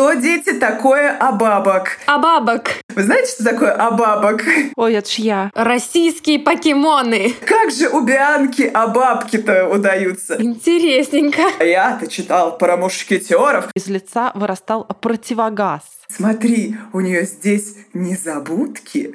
Что, дети, такое абабок? Абабок. Вы знаете, что такое абабок? Ой, это ж я. Российские покемоны. Как же у Бианки абабки-то удаются? Интересненько. А Я-то читал про мушкетеров. Из лица вырастал противогаз. Смотри, у нее здесь незабудки.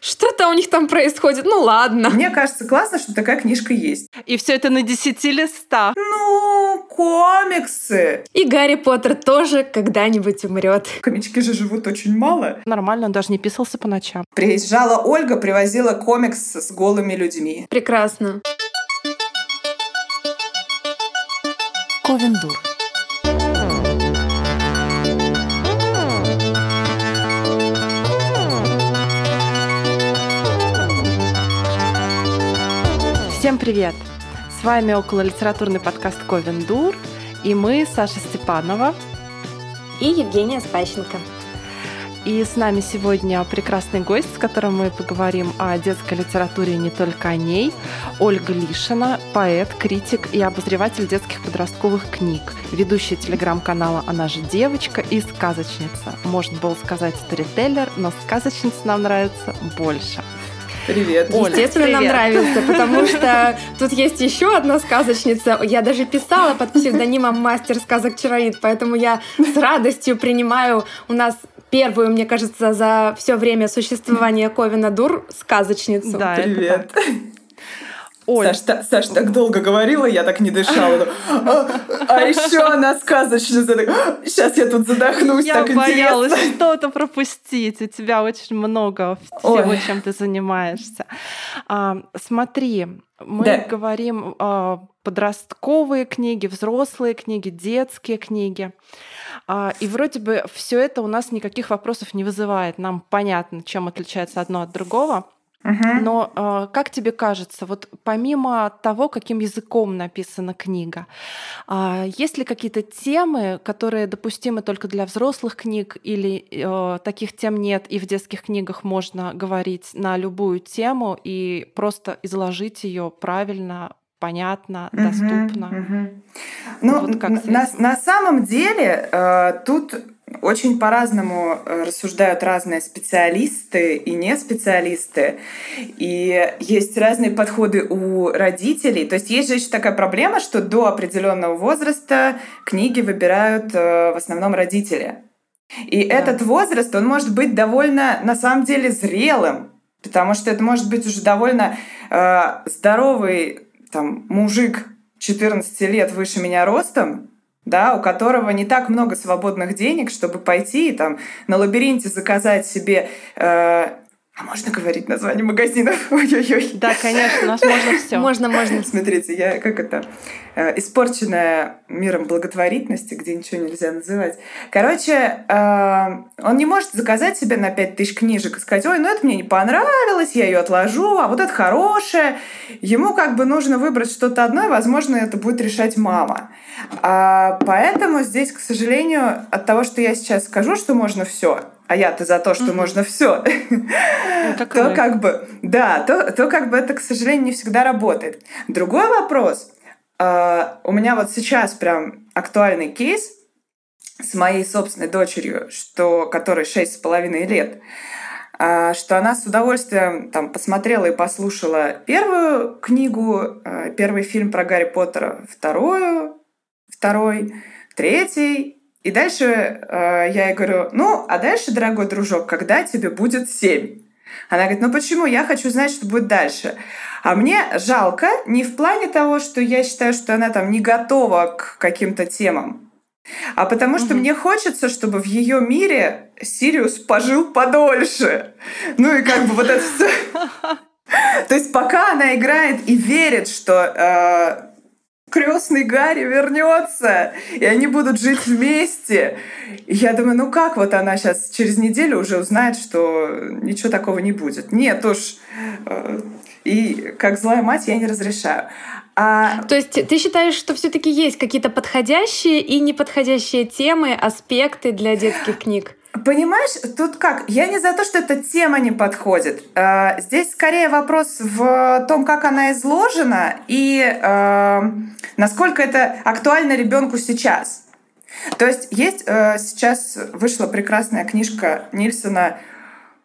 Что-то у них там происходит. Ну ладно. Мне кажется, классно, что такая книжка есть. И все это на десяти листах. Ну, комиксы. И Гарри Поттер тоже когда-нибудь умрет. Комички же живут очень мало. Нормально, он даже не писался по ночам. Приезжала Ольга, привозила комикс с голыми людьми. Прекрасно. Ковендур. Всем привет! С вами около литературный подкаст Ковендур, и мы, Саша Степанова. И Евгения Спащенко. И с нами сегодня прекрасный гость, с которым мы поговорим о детской литературе и не только о ней. Ольга Лишина, поэт, критик и обозреватель детских подростковых книг, ведущая телеграм-канала «Она же девочка» и сказочница. Можно было сказать сторителлер, но сказочница нам нравится больше. Привет. Оля, Естественно, нам привет. нравится, потому что тут есть еще одна сказочница. Я даже писала под псевдонимом Мастер сказок Чароид, поэтому я с радостью принимаю у нас первую, мне кажется, за все время существования Ковина Дур сказочницу. Да, это Привет. так. Оль, Саш, та- Саш так долго говорила, я так не дышала. А, еще она сказочница. Сейчас я тут задохнусь, я так боялась интересно. что-то пропустить. У тебя очень много Ой. всего, чем ты занимаешься. А, смотри, мы Да. говорим а, подростковые книги, взрослые книги, детские книги. А, и вроде бы все это у нас никаких вопросов не вызывает. Нам понятно, чем отличается одно от другого. Мгм. Но э, как тебе кажется, вот помимо того, каким языком написана книга, а, есть ли какие-то темы, которые допустимы только для взрослых книг, или э, таких тем нет, и в детских книгах можно говорить на любую тему и просто изложить ее правильно, понятно, доступно? мгм. Ну, Вот как на, на самом деле э, тут очень по-разному э, рассуждают разные специалисты и не специалисты. И есть разные подходы у родителей. То есть есть же еще такая проблема, что до определенного возраста книги выбирают э, в основном родители. И Да. этот возраст, он может быть довольно, на самом деле, зрелым. Потому что это может быть уже довольно э, здоровый там, мужик 14 лет выше меня ростом, да, у которого не так много свободных денег, чтобы пойти и там на лабиринте заказать себе... э, а можно говорить название магазинов? Ой-ой-ой. Да, конечно, у нас можно все. Можно, можно. Смотрите, я как это э, испорченная миром благотворительности, где ничего нельзя называть. Короче, э, он не может заказать себе на 5000 книжек и сказать, ой, ну это мне не понравилось, я ее отложу, а вот это хорошее. Ему как бы нужно выбрать что-то одно, и, возможно, это будет решать мама. А, поэтому здесь, к сожалению, от того, что я сейчас скажу, что можно все, а я-то за то, что Мгм. можно все, как то как бы, да, то, то как бы это, к сожалению, не всегда работает. Другой вопрос. А, у меня вот сейчас прям актуальный кейс с моей собственной дочерью, что, которой шесть с половиной лет, а, что она с удовольствием там посмотрела и послушала первую книгу, а, первый фильм про Гарри Поттера, вторую, второй, третий, и дальше э, я ей говорю, ну, а дальше, дорогой дружок, когда тебе будет семь? Она говорит, ну почему? Я хочу знать, что будет дальше. А мне жалко не в плане того, что я считаю, что она там не готова к каким-то темам, а потому что Мгм. мне хочется, чтобы в ее мире Сириус пожил подольше. Ну и как бы вот это все. То есть пока она играет и верит, что крестный Гарри вернется, и они будут жить вместе. И я думаю, ну как вот она сейчас через неделю уже узнает, что ничего такого не будет. Нет уж. э, И как злая мать я не разрешаю. А То есть ты считаешь, что все-таки есть какие-то подходящие и неподходящие темы, аспекты для детских книг? Понимаешь, тут как? Я не за то, что эта тема не подходит. Э, Здесь скорее вопрос в том, как она изложена и э, насколько это актуально ребенку сейчас. То есть есть э, сейчас вышла прекрасная книжка Нильсона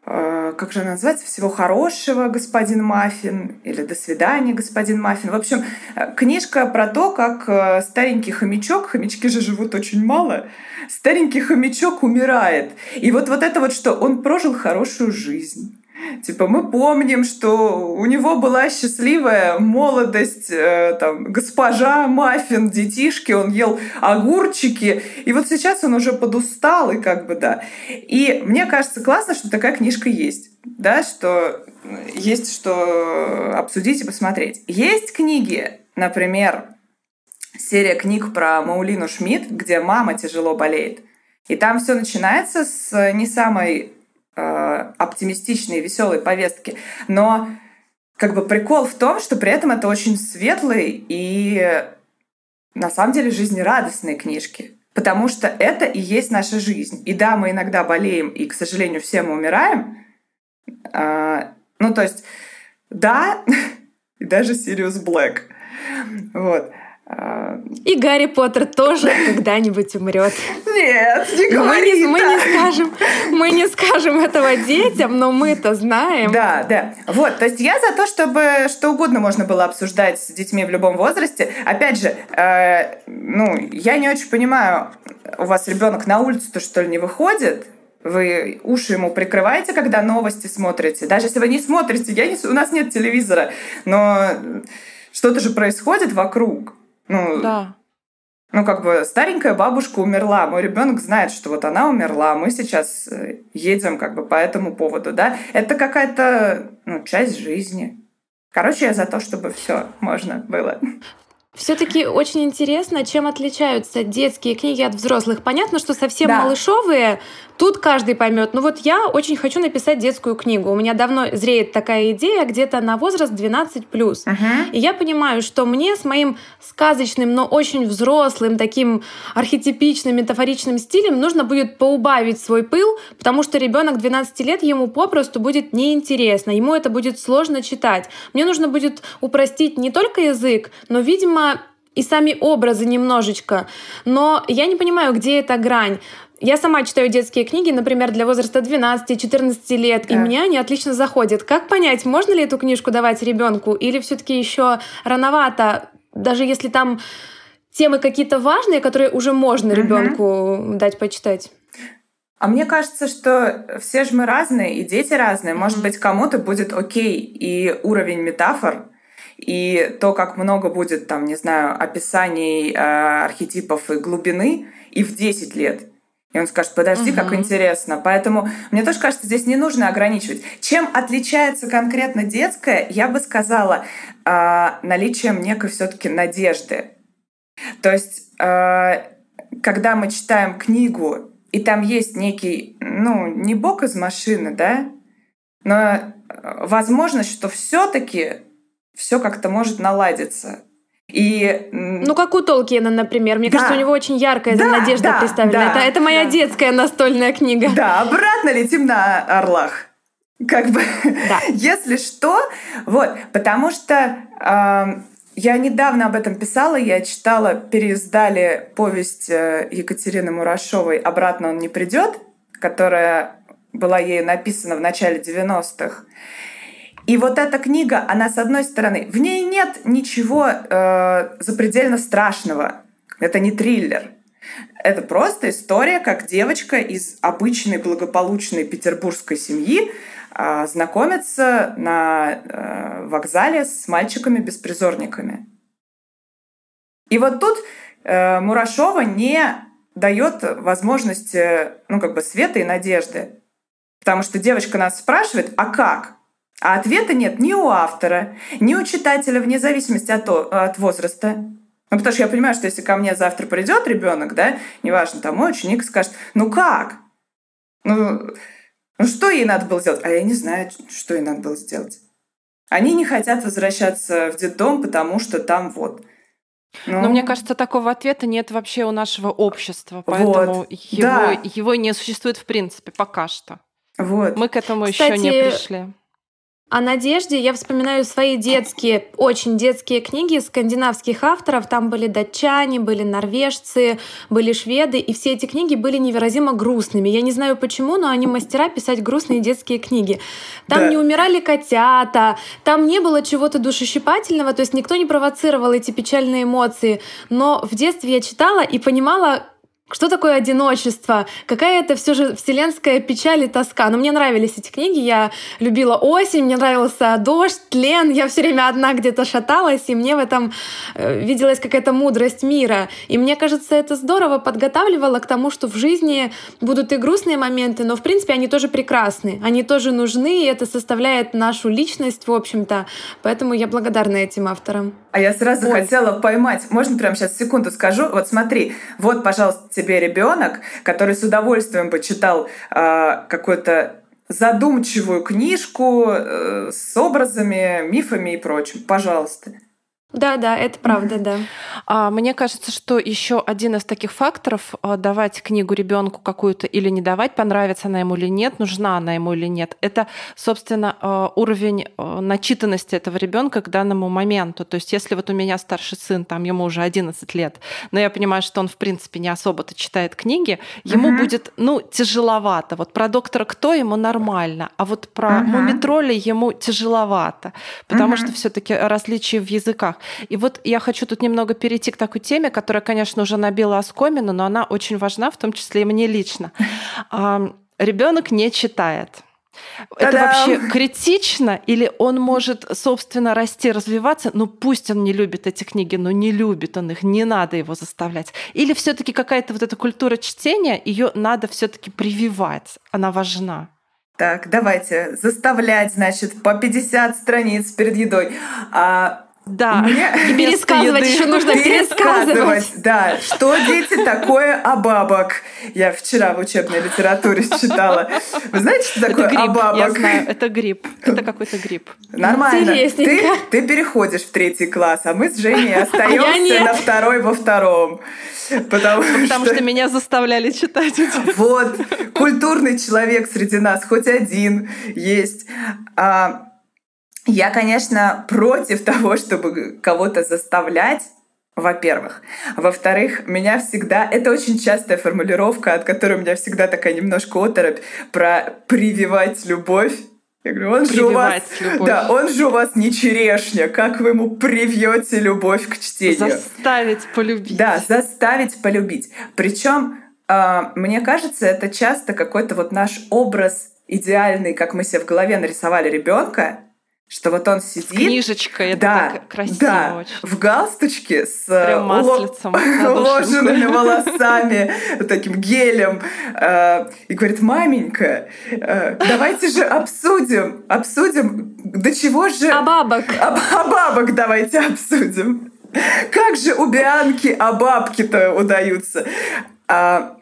Э, как же она называется, «Всего хорошего, господин Маффин» или «До свидания, господин Маффин». В общем, э, книжка про то, как э, старенький хомячок, хомячки же живут очень мало, старенький хомячок умирает. И вот, вот это вот что, он прожил хорошую жизнь Типа мы помним, что у него была счастливая молодость, э, там, госпожа Маффин, детишки, он ел огурчики, и вот сейчас он уже подустал, и как бы да. И мне кажется классно, что такая книжка есть, да, что есть что обсудить и посмотреть. Есть книги, например, серия книг про Маулину Шмидт, где мама тяжело болеет. И там все начинается с не самой э, оптимистичной, веселой повестки. Но как бы прикол в том, что при этом это очень светлые и на самом деле жизнерадостные книжки. Потому что это и есть наша жизнь. И да, мы иногда болеем, и, к сожалению, все мы умираем. А, ну, то есть, да, и даже Сириус Блэк. Вот. И Гарри Поттер тоже когда-нибудь умрет. Нет, не говори мы не, мы не скажем, мы не скажем этого детям, но мы-то знаем. Да, да. Вот, то есть я за то, чтобы что угодно можно было обсуждать с детьми в любом возрасте. Опять же, э, ну, я не очень понимаю, у вас ребенок на улицу-то что ли не выходит? Вы уши ему прикрываете, когда новости смотрите? Даже если вы не смотрите, я не, у нас нет телевизора, но что-то же происходит вокруг. Ну, да. Ну, как бы старенькая бабушка умерла, мой ребенок знает, что вот она умерла, мы сейчас э, едем как бы по этому поводу, да. Это какая-то ну, часть жизни. Короче, я за то, чтобы все можно было. Все-таки очень интересно, чем отличаются детские книги от взрослых. Понятно, что совсем да. малышовые Тут каждый поймет. Ну вот я очень хочу написать детскую книгу. У меня давно зреет такая идея, где-то на возраст 12 плюс. Uh-huh. И я понимаю, что мне с моим сказочным, но очень взрослым, таким архетипичным, метафоричным стилем нужно будет поубавить свой пыл, потому что ребенок 12 лет ему попросту будет неинтересно, ему это будет сложно читать. Мне нужно будет упростить не только язык, но, видимо, и сами образы немножечко. Но я не понимаю, где эта грань. Я сама читаю детские книги, например, для возраста 12-14 лет, да. и мне они отлично заходят. Как понять, можно ли эту книжку давать ребенку, или все-таки еще рановато, даже если там темы какие-то важные, которые уже можно ребенку угу. дать почитать? А мне кажется, что все же мы разные, и дети разные. Может быть, кому-то будет окей и уровень метафор, и то, как много будет, там, не знаю, описаний э, архетипов и глубины, и в 10 лет. И он скажет, подожди, угу. как интересно. Поэтому мне тоже кажется, здесь не нужно ограничивать. Чем отличается конкретно детское, я бы сказала, э, наличием некой все-таки надежды. То есть, э, когда мы читаем книгу, и там есть некий, ну, не бог из машины, да, но э, возможность, что все-таки все как-то может наладиться. И... Ну, как у Толкина, например. Мне да. кажется, у него очень яркая да, надежда да, представлена. Да, это, это моя да. детская настольная книга. Да, обратно летим на орлах. Как бы, да. если что, вот, потому что э, я недавно об этом писала, я читала, переиздали повесть э, Екатерины Мурашовой «Обратно он не придет», которая была ей написана в начале 90-х. И вот эта книга, она с одной стороны, в ней нет ничего э, запредельно страшного. Это не триллер. Это просто история, как девочка из обычной благополучной петербургской семьи э, знакомится на э, вокзале с мальчиками-беспризорниками. И вот тут э, Мурашова не дает возможности, ну, как бы света и надежды. Потому что девочка нас спрашивает, а как? А ответа нет ни у автора, ни у читателя, вне зависимости от, от возраста. Ну, потому что я понимаю, что если ко мне завтра придет ребенок, да, неважно, там мой ученик скажет, ну как? Ну, ну что ей надо было сделать? А я не знаю, что ей надо было сделать. Они не хотят возвращаться в детдом, потому что там вот. Ну, Но мне кажется, такого ответа нет вообще у нашего общества, поэтому вот, его, да. его не существует в принципе пока что. Вот. Мы к этому Кстати, еще не пришли. О Надежде я вспоминаю свои детские, очень детские книги скандинавских авторов. Там были датчане, были норвежцы, были шведы, и все эти книги были невыразимо грустными. Я не знаю почему, но они мастера писать грустные детские книги. Там да. не умирали котята, там не было чего-то душещипательного, то есть никто не провоцировал эти печальные эмоции. Но в детстве я читала и понимала, что такое одиночество? Какая это все же вселенская печаль и тоска? Но мне нравились эти книги, я любила осень, мне нравился дождь, тлен, я все время одна где-то шаталась, и мне в этом э, виделась какая-то мудрость мира. И мне кажется, это здорово подготавливало к тому, что в жизни будут и грустные моменты, но в принципе они тоже прекрасны, они тоже нужны, и это составляет нашу личность, в общем-то. Поэтому я благодарна этим авторам. А я сразу Ой. хотела поймать, можно прямо сейчас секунду скажу? Вот смотри, вот, пожалуйста, тебе ребенок, который с удовольствием бы читал э, какую-то задумчивую книжку э, с образами, мифами и прочим. Пожалуйста. Да, да, это правда, да. А, мне кажется, что еще один из таких факторов а, давать книгу ребенку какую-то или не давать, понравится она ему или нет, нужна она ему или нет, это, собственно, а, уровень начитанности этого ребенка к данному моменту. То есть, если вот у меня старший сын, там ему уже 11 лет, но я понимаю, что он в принципе не особо-то читает книги, ему uh-huh. будет, ну, тяжеловато. Вот про доктора кто ему нормально, а вот про uh-huh. мумитроли ему тяжеловато, потому uh-huh. что все-таки различия в языках. И вот я хочу тут немного перейти к такой теме, которая, конечно, уже набила оскомину, но она очень важна, в том числе и мне лично. Ребенок не читает. Это вообще критично или он может, собственно, расти, развиваться? Ну пусть он не любит эти книги, но не любит он их, не надо его заставлять. Или все-таки какая-то вот эта культура чтения, ее надо все-таки прививать, она важна. Так, давайте заставлять, значит, по 50 страниц перед едой. А да. Мне и пересказывать еще нужно пересказывать. Да, что дети такое абабок? Я вчера в учебной литературе читала. Вы знаете, что такое это гриб, абабок? Я знаю, это гриб. Это какой-то гриб. Нормально. Ты, ты переходишь в третий класс, а мы с Женей а остаемся на второй во втором. Потому, Потому что... что меня заставляли читать. Вот, культурный человек среди нас, хоть один есть. А, я, конечно, против того, чтобы кого-то заставлять, во-первых. Во-вторых, меня всегда... Это очень частая формулировка, от которой у меня всегда такая немножко оторопь про прививать любовь. Я говорю, он же у вас, любовь. да, он же у вас не черешня. Как вы ему привьете любовь к чтению? Заставить полюбить. Да, заставить полюбить. Причем, э, мне кажется, это часто какой-то вот наш образ идеальный, как мы себе в голове нарисовали ребенка, что вот он сидит... Книжечка, это да, так красиво да, очень. в галстучке с э, уложенными волосами, таким гелем, э, и говорит, маменька, э, давайте же обсудим, обсудим, до чего же... А бабок. А бабок давайте обсудим. Как же у Бианки а бабки-то удаются? А,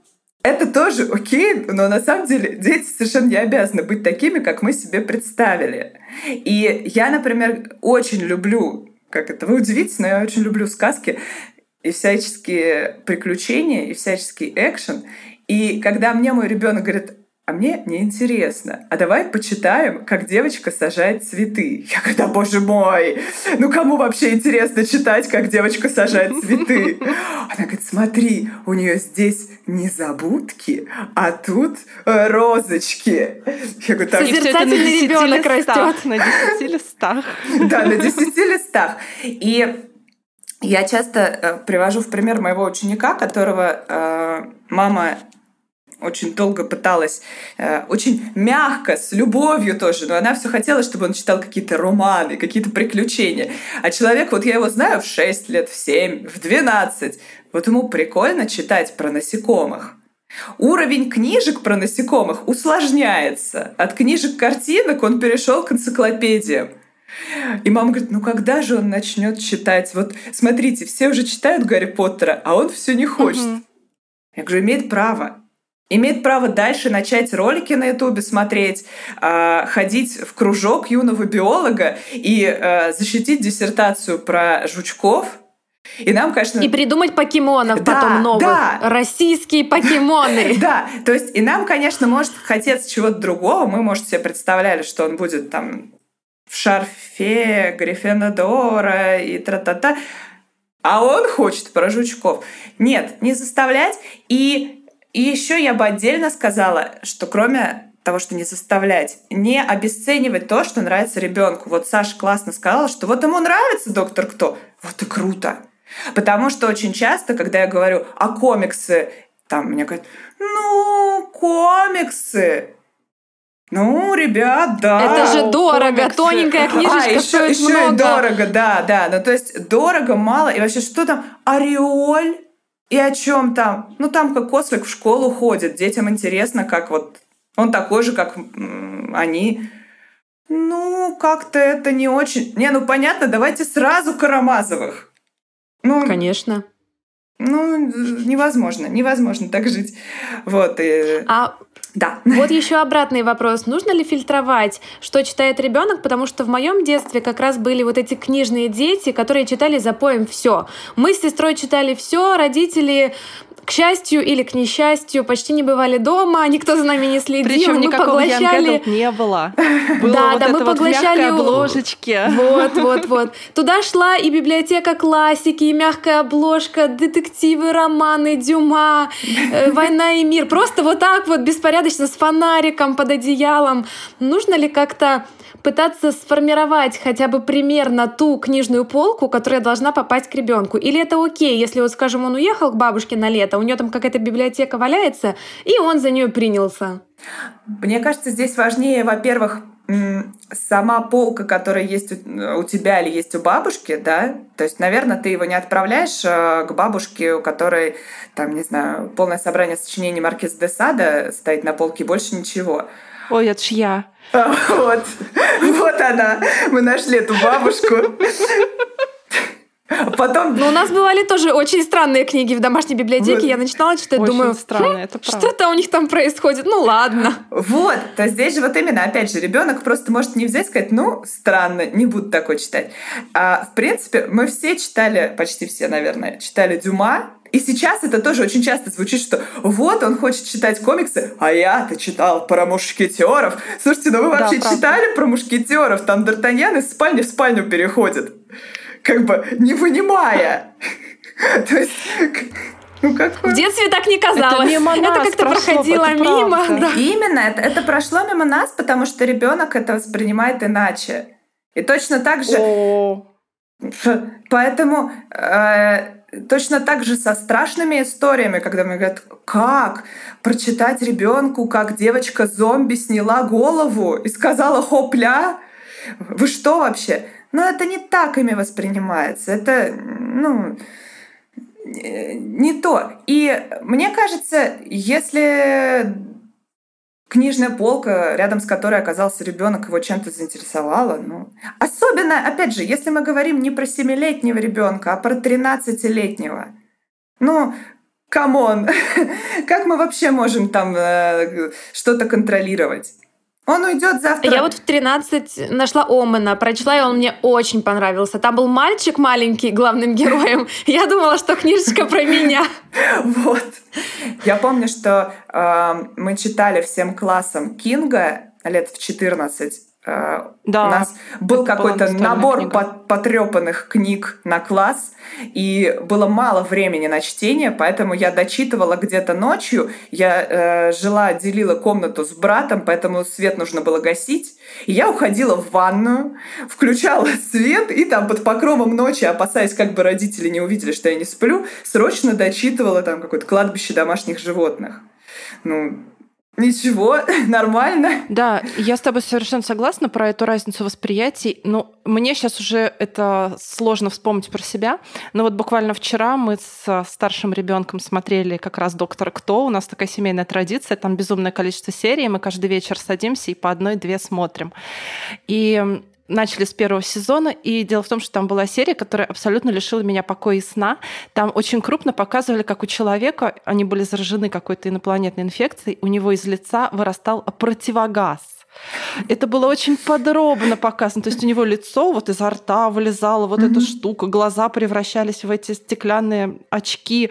это тоже окей, но на самом деле дети совершенно не обязаны быть такими, как мы себе представили. И я, например, очень люблю, как это, вы удивитесь, но я очень люблю сказки и всяческие приключения, и всяческий экшен. И когда мне мой ребенок говорит, а мне неинтересно. А давай почитаем, как девочка сажает цветы. Я говорю, да боже мой, ну кому вообще интересно читать, как девочка сажает цветы? Она говорит, смотри, у нее здесь незабудки, а тут э, розочки. Я говорю, так... Созерцательный ребенок растет. На десяти листах. Да, на десяти листах. И я часто э, привожу в пример моего ученика, которого э, мама очень долго пыталась, э, очень мягко, с любовью тоже, но она все хотела, чтобы он читал какие-то романы, какие-то приключения. А человек, вот я его знаю в 6 лет, в 7, в 12, вот ему прикольно читать про насекомых. Уровень книжек про насекомых усложняется. От книжек картинок он перешел к энциклопедиям. И мама говорит, ну когда же он начнет читать? Вот смотрите, все уже читают Гарри Поттера, а он все не хочет. Угу. Я говорю, имеет право имеет право дальше начать ролики на Ютубе смотреть, а, ходить в кружок юного биолога и а, защитить диссертацию про жучков. И нам, конечно... И придумать покемонов да, потом новых. Да. Российские покемоны. Да, то есть и нам, конечно, может хотеться чего-то другого. Мы, может, себе представляли, что он будет там в шарфе Гриффиндора и тра-та-та. А он хочет про жучков. Нет, не заставлять. И, и еще я бы отдельно сказала, что кроме того, что не заставлять, не обесценивать то, что нравится ребенку. Вот Саша классно сказала, что вот ему нравится доктор кто, вот и круто. Потому что очень часто, когда я говорю, а комиксы, там мне говорят, ну, комиксы, ну, ребят, да. Это же дорого, комиксы. тоненькая книжечка а, еще, стоит еще много. и дорого, да, да. Ну, то есть дорого, мало. И вообще, что там? Ореоль? И о чем там? Ну, там как Кослик в школу ходит. Детям интересно, как вот он такой же, как они. Ну, как-то это не очень... Не, ну понятно, давайте сразу Карамазовых. Ну, Конечно. Ну, невозможно, невозможно так жить. Вот. И... А да. Вот еще обратный вопрос. Нужно ли фильтровать, что читает ребенок? Потому что в моем детстве как раз были вот эти книжные дети, которые читали за поем все. Мы с сестрой читали все, родители к счастью или к несчастью, почти не бывали дома, никто за нами не следил. Причем мы никакого поглощали... не было. Было да, вот да, мы поглощали обложечки. Вот, вот, вот. Туда шла и библиотека классики, и мягкая обложка, детективы, романы, Дюма, э, Война и мир. Просто вот так вот беспорядочно с фонариком под одеялом. Нужно ли как-то пытаться сформировать хотя бы примерно ту книжную полку, которая должна попасть к ребенку. Или это окей, если вот, скажем, он уехал к бабушке на лето, у него там какая-то библиотека валяется, и он за нее принялся. Мне кажется, здесь важнее, во-первых, сама полка, которая есть у тебя или есть у бабушки, да, то есть, наверное, ты его не отправляешь э, к бабушке, у которой, там, не знаю, полное собрание сочинений Маркиз де Сада стоит на полке, больше ничего. Ой, это ж я. А, вот, вот она. Мы нашли эту бабушку. А потом... Но у нас бывали тоже очень странные книги в домашней библиотеке. Вот. Я начинала читать, очень думаю, странно, это что-то у них там происходит. Ну ладно. Вот, то здесь же вот именно, опять же, ребенок просто может не взять и сказать, ну, странно, не буду такое читать. А, в принципе, мы все читали, почти все, наверное, читали Дюма, и сейчас это тоже очень часто звучит, что вот он хочет читать комиксы, а я-то читал про мушкетеров. Слушайте, ну вы вообще да, читали про мушкетеров? Там Д'Артаньян из спальни в спальню переходит. Как бы не вынимая. То есть... Ну, какой? В детстве так не казалось. Это, мимо это как-то проходило это мимо. Да. Именно, это, это прошло мимо нас, потому что ребенок это воспринимает иначе. И точно так же. О. Поэтому э, точно так же со страшными историями, когда мне говорят, как прочитать ребенку, как девочка зомби сняла голову и сказала хопля, вы что вообще? Но это не так ими воспринимается. Это, ну, не то. И мне кажется, если книжная полка, рядом с которой оказался ребенок, его чем-то заинтересовала. Ну, особенно, опять же, если мы говорим не про семилетнего ребенка, а про 13-летнего. Ну, come on, как мы вообще можем там э, что-то контролировать? Он уйдет завтра. Я вот в 13 нашла Омена, прочла, и он мне очень понравился. Там был мальчик маленький главным героем. Я думала, что книжечка про меня. Вот. Я помню, что э, мы читали всем классом Кинга лет в 14. Э, да, у нас был какой-то набор потрепанных книг на класс, и было мало времени на чтение, поэтому я дочитывала где-то ночью. Я э, жила, делила комнату с братом, поэтому свет нужно было гасить. И я уходила в ванную, включала свет, и там под покровом ночи, опасаясь, как бы родители не увидели, что я не сплю, срочно дочитывала там какое-то кладбище домашних животных. Ну, Ничего, нормально. Да, я с тобой совершенно согласна про эту разницу восприятий. Но мне сейчас уже это сложно вспомнить про себя. Но вот буквально вчера мы с старшим ребенком смотрели как раз «Доктор Кто». У нас такая семейная традиция, там безумное количество серий. Мы каждый вечер садимся и по одной-две смотрим. И начали с первого сезона, и дело в том, что там была серия, которая абсолютно лишила меня покоя и сна. Там очень крупно показывали, как у человека, они были заражены какой-то инопланетной инфекцией, у него из лица вырастал противогаз. Это было очень подробно показано. То есть у него лицо вот изо рта вылезала вот mm-hmm. эта штука, глаза превращались в эти стеклянные очки.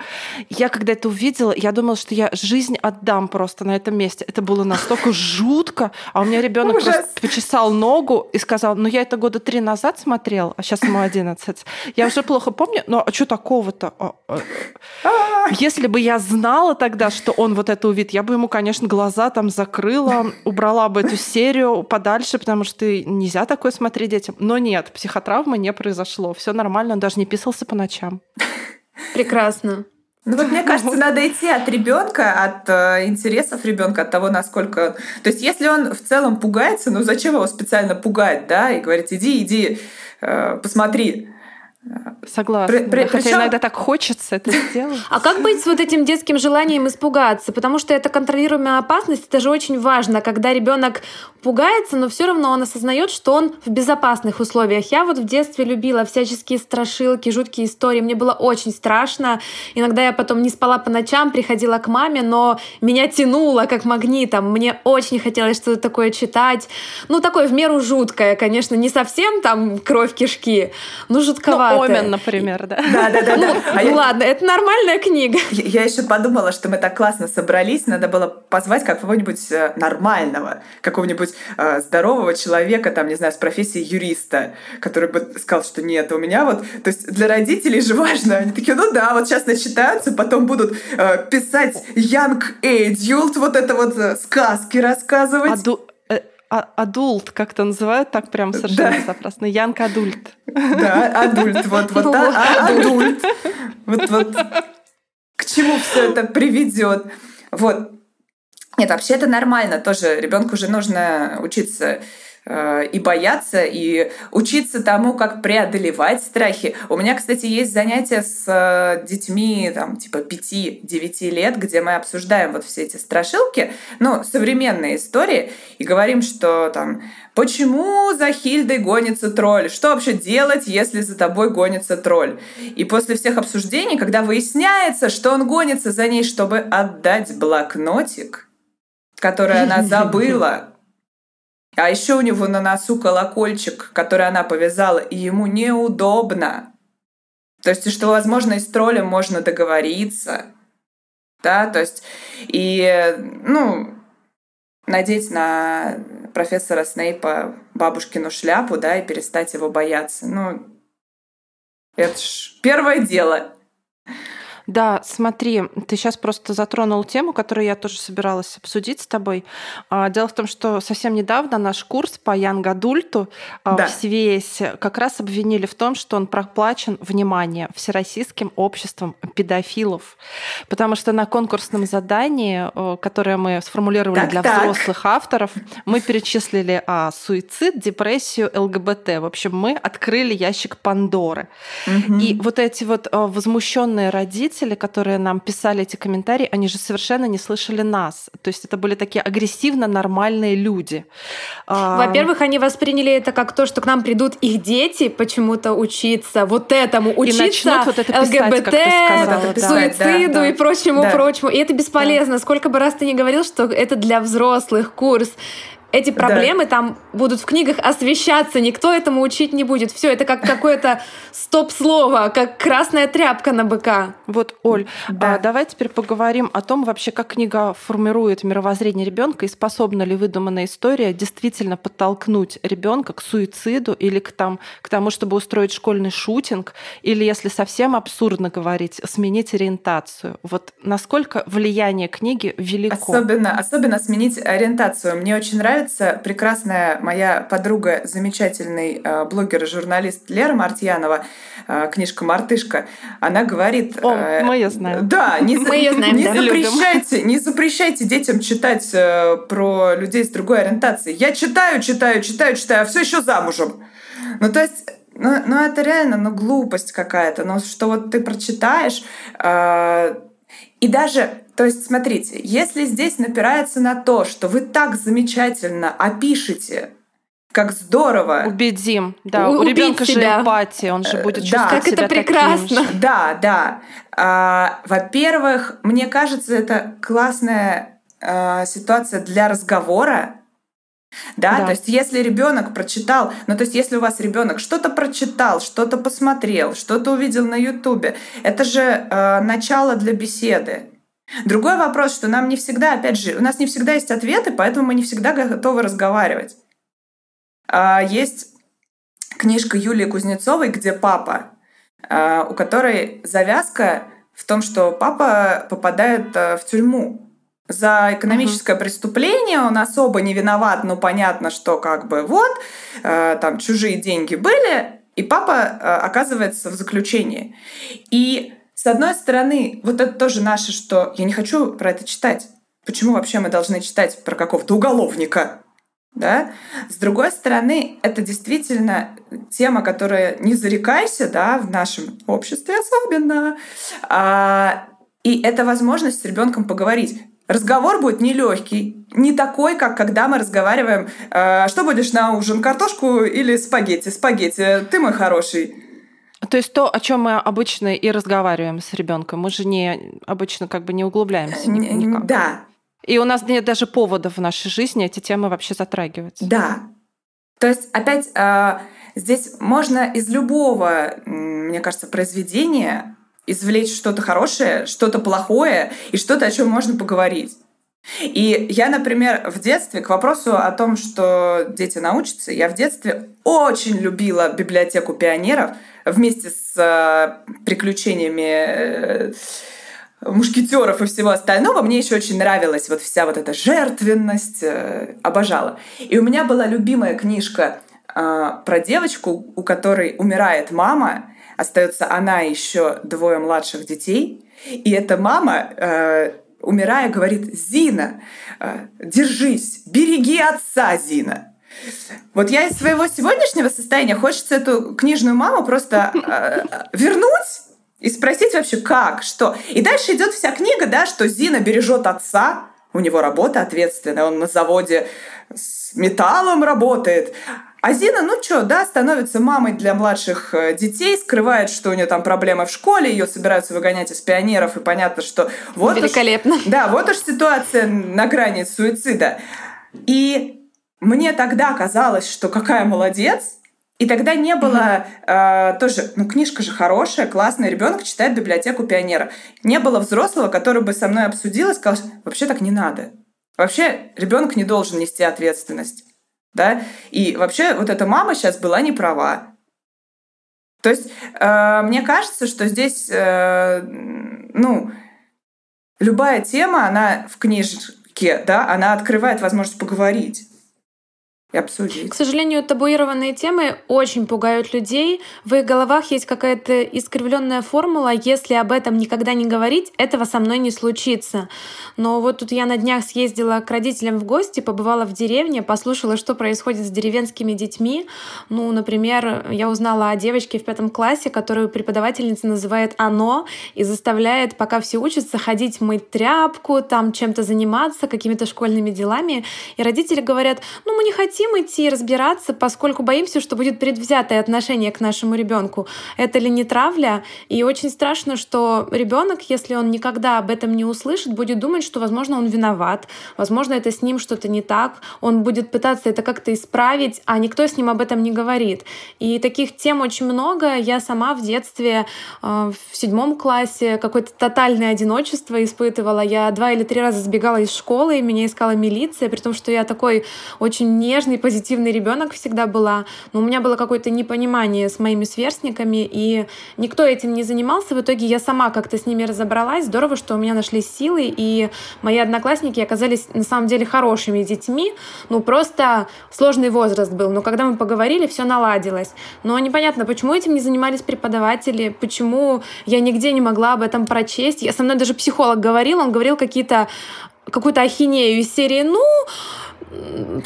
Я когда это увидела, я думала, что я жизнь отдам просто на этом месте. Это было настолько жутко. А у меня ребенок просто почесал ногу и сказал, ну я это года три назад смотрел, а сейчас ему 11. Я уже плохо помню, но а что такого-то? А, а, если бы я знала тогда, что он вот это увидит, я бы ему, конечно, глаза там закрыла, убрала бы эту серию подальше, потому что нельзя такое смотреть детям. Но нет, психотравмы не произошло. Все нормально, он даже не писался по ночам. Прекрасно. Ну вот мне кажется, надо идти от ребенка, от э, интересов ребенка, от того, насколько. То есть, если он в целом пугается, ну зачем его специально пугать, да, и говорить, иди, иди, э, посмотри. Согласна. При, при, Хотя причем... иногда так хочется это сделать. А как быть с вот этим детским желанием испугаться? Потому что это контролируемая опасность, это же очень важно, когда ребенок пугается, но все равно он осознает, что он в безопасных условиях. Я вот в детстве любила всяческие страшилки, жуткие истории. Мне было очень страшно. Иногда я потом не спала по ночам, приходила к маме, но меня тянуло как магнитом. Мне очень хотелось что-то такое читать. Ну, такое в меру жуткое, конечно, не совсем там кровь кишки, но жутковато. Омен, например, да. Да, да, да. Ну, а ну ладно, это нормальная книга. Я еще подумала, что мы так классно собрались, надо было позвать какого-нибудь э, нормального, какого-нибудь э, здорового человека, там, не знаю, с профессией юриста, который бы сказал, что нет, у меня вот... То есть для родителей же важно. Они такие, ну да, вот сейчас начитаются, потом будут э, писать young adult, вот это вот сказки рассказывать. А, адульт, как-то называют так прям совершенно да. запросто. Янг адульт. Да, адульт. Вот, вот, а, а, адульт. Вот, вот. К чему все это приведет? Вот. Нет, вообще это нормально тоже. Ребенку уже нужно учиться и бояться, и учиться тому, как преодолевать страхи. У меня, кстати, есть занятия с э, детьми там, типа 5-9 лет, где мы обсуждаем вот все эти страшилки, ну, современные истории, и говорим, что там, почему за Хильдой гонится тролль? Что вообще делать, если за тобой гонится тролль? И после всех обсуждений, когда выясняется, что он гонится за ней, чтобы отдать блокнотик, который она забыла, а еще у него на носу колокольчик, который она повязала, и ему неудобно. То есть, что, возможно, и с троллем можно договориться. Да, то есть, и, ну, надеть на профессора Снейпа бабушкину шляпу, да, и перестать его бояться. Ну, это ж первое дело. Да, смотри, ты сейчас просто затронул тему, которую я тоже собиралась обсудить с тобой. А, дело в том, что совсем недавно наш курс по Янг Адульту а, да. в СВС как раз обвинили в том, что он проплачен, внимание, Всероссийским обществом педофилов. Потому что на конкурсном задании, которое мы сформулировали так, для так. взрослых авторов, мы перечислили а, суицид, депрессию, ЛГБТ. В общем, мы открыли ящик Пандоры. Угу. И вот эти вот возмущенные родители, зрители, которые нам писали эти комментарии, они же совершенно не слышали нас. То есть это были такие агрессивно нормальные люди. А, Во-первых, они восприняли это как то, что к нам придут их дети почему-то учиться вот этому, учиться вот это писать, ЛГБТ, сказала, да. суициду да, да, и прочему, да. прочему. И это бесполезно. Да. Сколько бы раз ты не говорил, что это для взрослых курс эти проблемы да. там будут в книгах освещаться, никто этому учить не будет. Все, это как какое-то стоп-слово, как красная тряпка на быка. Вот, Оль, да. а давай теперь поговорим о том вообще, как книга формирует мировоззрение ребенка и способна ли выдуманная история действительно подтолкнуть ребенка к суициду или к, там, к тому, чтобы устроить школьный шутинг, или, если совсем абсурдно говорить, сменить ориентацию. Вот насколько влияние книги велико? Особенно, особенно сменить ориентацию. Мне очень нравится нравится прекрасная моя подруга, замечательный э, блогер и журналист Лера Мартьянова, э, книжка «Мартышка», она говорит... О, э, мы ее знаем. Да, не, мы ее знаем, не, да. запрещайте, не запрещайте детям читать э, про людей с другой ориентацией. Я читаю, читаю, читаю, читаю, а все еще замужем. Ну, то есть ну, ну это реально, ну, глупость какая-то. Ну, что вот ты прочитаешь, э, и даже то есть, смотрите, если здесь напирается на то, что вы так замечательно опишете как здорово. Убедим, да. У, у ребенка же эмпатия, он же будет чувствовать да. как себя это прекрасно. Таким. Да, да. А, во-первых, мне кажется, это классная а, ситуация для разговора. Да? да, то есть если ребенок прочитал, ну то есть если у вас ребенок что-то прочитал, что-то посмотрел, что-то увидел на Ютубе, это же э, начало для беседы. Другой вопрос, что нам не всегда, опять же, у нас не всегда есть ответы, поэтому мы не всегда готовы разговаривать. А есть книжка Юлии Кузнецовой, где папа, э, у которой завязка в том, что папа попадает э, в тюрьму за экономическое uh-huh. преступление, он особо не виноват, но понятно, что как бы вот, э, там чужие деньги были, и папа э, оказывается в заключении. И с одной стороны, вот это тоже наше, что я не хочу про это читать. Почему вообще мы должны читать про какого-то уголовника? Да? С другой стороны, это действительно тема, которая не зарекайся, да, в нашем обществе особенно. А, и это возможность с ребенком поговорить. Разговор будет нелегкий, не такой, как когда мы разговариваем, э, что будешь на ужин, картошку или спагетти? Спагетти, ты мой хороший. То есть то, о чем мы обычно и разговариваем с ребенком, мы же не обычно как бы не углубляемся никак. Да. И у нас нет даже поводов в нашей жизни эти темы вообще затрагивать. Да. То есть опять э, здесь можно из любого, мне кажется, произведения извлечь что-то хорошее, что-то плохое и что-то, о чем можно поговорить. И я, например, в детстве, к вопросу о том, что дети научатся, я в детстве очень любила библиотеку пионеров вместе с э, приключениями э, мушкетеров и всего остального. Мне еще очень нравилась вот вся вот эта жертвенность, э, обожала. И у меня была любимая книжка про девочку, у которой умирает мама, остается она и еще двое младших детей. И эта мама, э, умирая, говорит, Зина, э, держись, береги отца, Зина. Вот я из своего сегодняшнего состояния хочется эту книжную маму просто э, вернуть и спросить вообще, как, что. И дальше идет вся книга, да, что Зина бережет отца, у него работа ответственная, он на заводе с металлом работает, а Зина, ну что, да, становится мамой для младших э, детей, скрывает, что у нее там проблемы в школе, ее собираются выгонять из пионеров, и понятно, что вот Великолепно. Уж, да, вот уж ситуация на грани суицида. И мне тогда казалось, что какая молодец, и тогда не было mm-hmm. э, тоже, ну книжка же хорошая, классная, ребенок читает библиотеку пионера. Не было взрослого, который бы со мной обсудил и сказал, вообще так не надо. Вообще ребенок не должен нести ответственность да, и вообще вот эта мама сейчас была не права. То есть э, мне кажется, что здесь, э, ну, любая тема, она в книжке, да, она открывает возможность поговорить и обсудить. К сожалению, табуированные темы очень пугают людей. В их головах есть какая-то искривленная формула. Если об этом никогда не говорить, этого со мной не случится. Но вот тут я на днях съездила к родителям в гости, побывала в деревне, послушала, что происходит с деревенскими детьми. Ну, например, я узнала о девочке в пятом классе, которую преподавательница называет «оно» и заставляет, пока все учатся, ходить мыть тряпку, там чем-то заниматься, какими-то школьными делами. И родители говорят, ну, мы не хотим хотим идти разбираться, поскольку боимся, что будет предвзятое отношение к нашему ребенку. Это ли не травля? И очень страшно, что ребенок, если он никогда об этом не услышит, будет думать, что, возможно, он виноват, возможно, это с ним что-то не так, он будет пытаться это как-то исправить, а никто с ним об этом не говорит. И таких тем очень много. Я сама в детстве э, в седьмом классе какое-то тотальное одиночество испытывала. Я два или три раза сбегала из школы, и меня искала милиция, при том, что я такой очень нежный нежный, позитивный ребенок всегда была, но у меня было какое-то непонимание с моими сверстниками, и никто этим не занимался. В итоге я сама как-то с ними разобралась. Здорово, что у меня нашлись силы, и мои одноклассники оказались на самом деле хорошими детьми. Ну, просто сложный возраст был. Но когда мы поговорили, все наладилось. Но непонятно, почему этим не занимались преподаватели, почему я нигде не могла об этом прочесть. Я со мной даже психолог говорил, он говорил какие-то какую-то ахинею из серии, ну,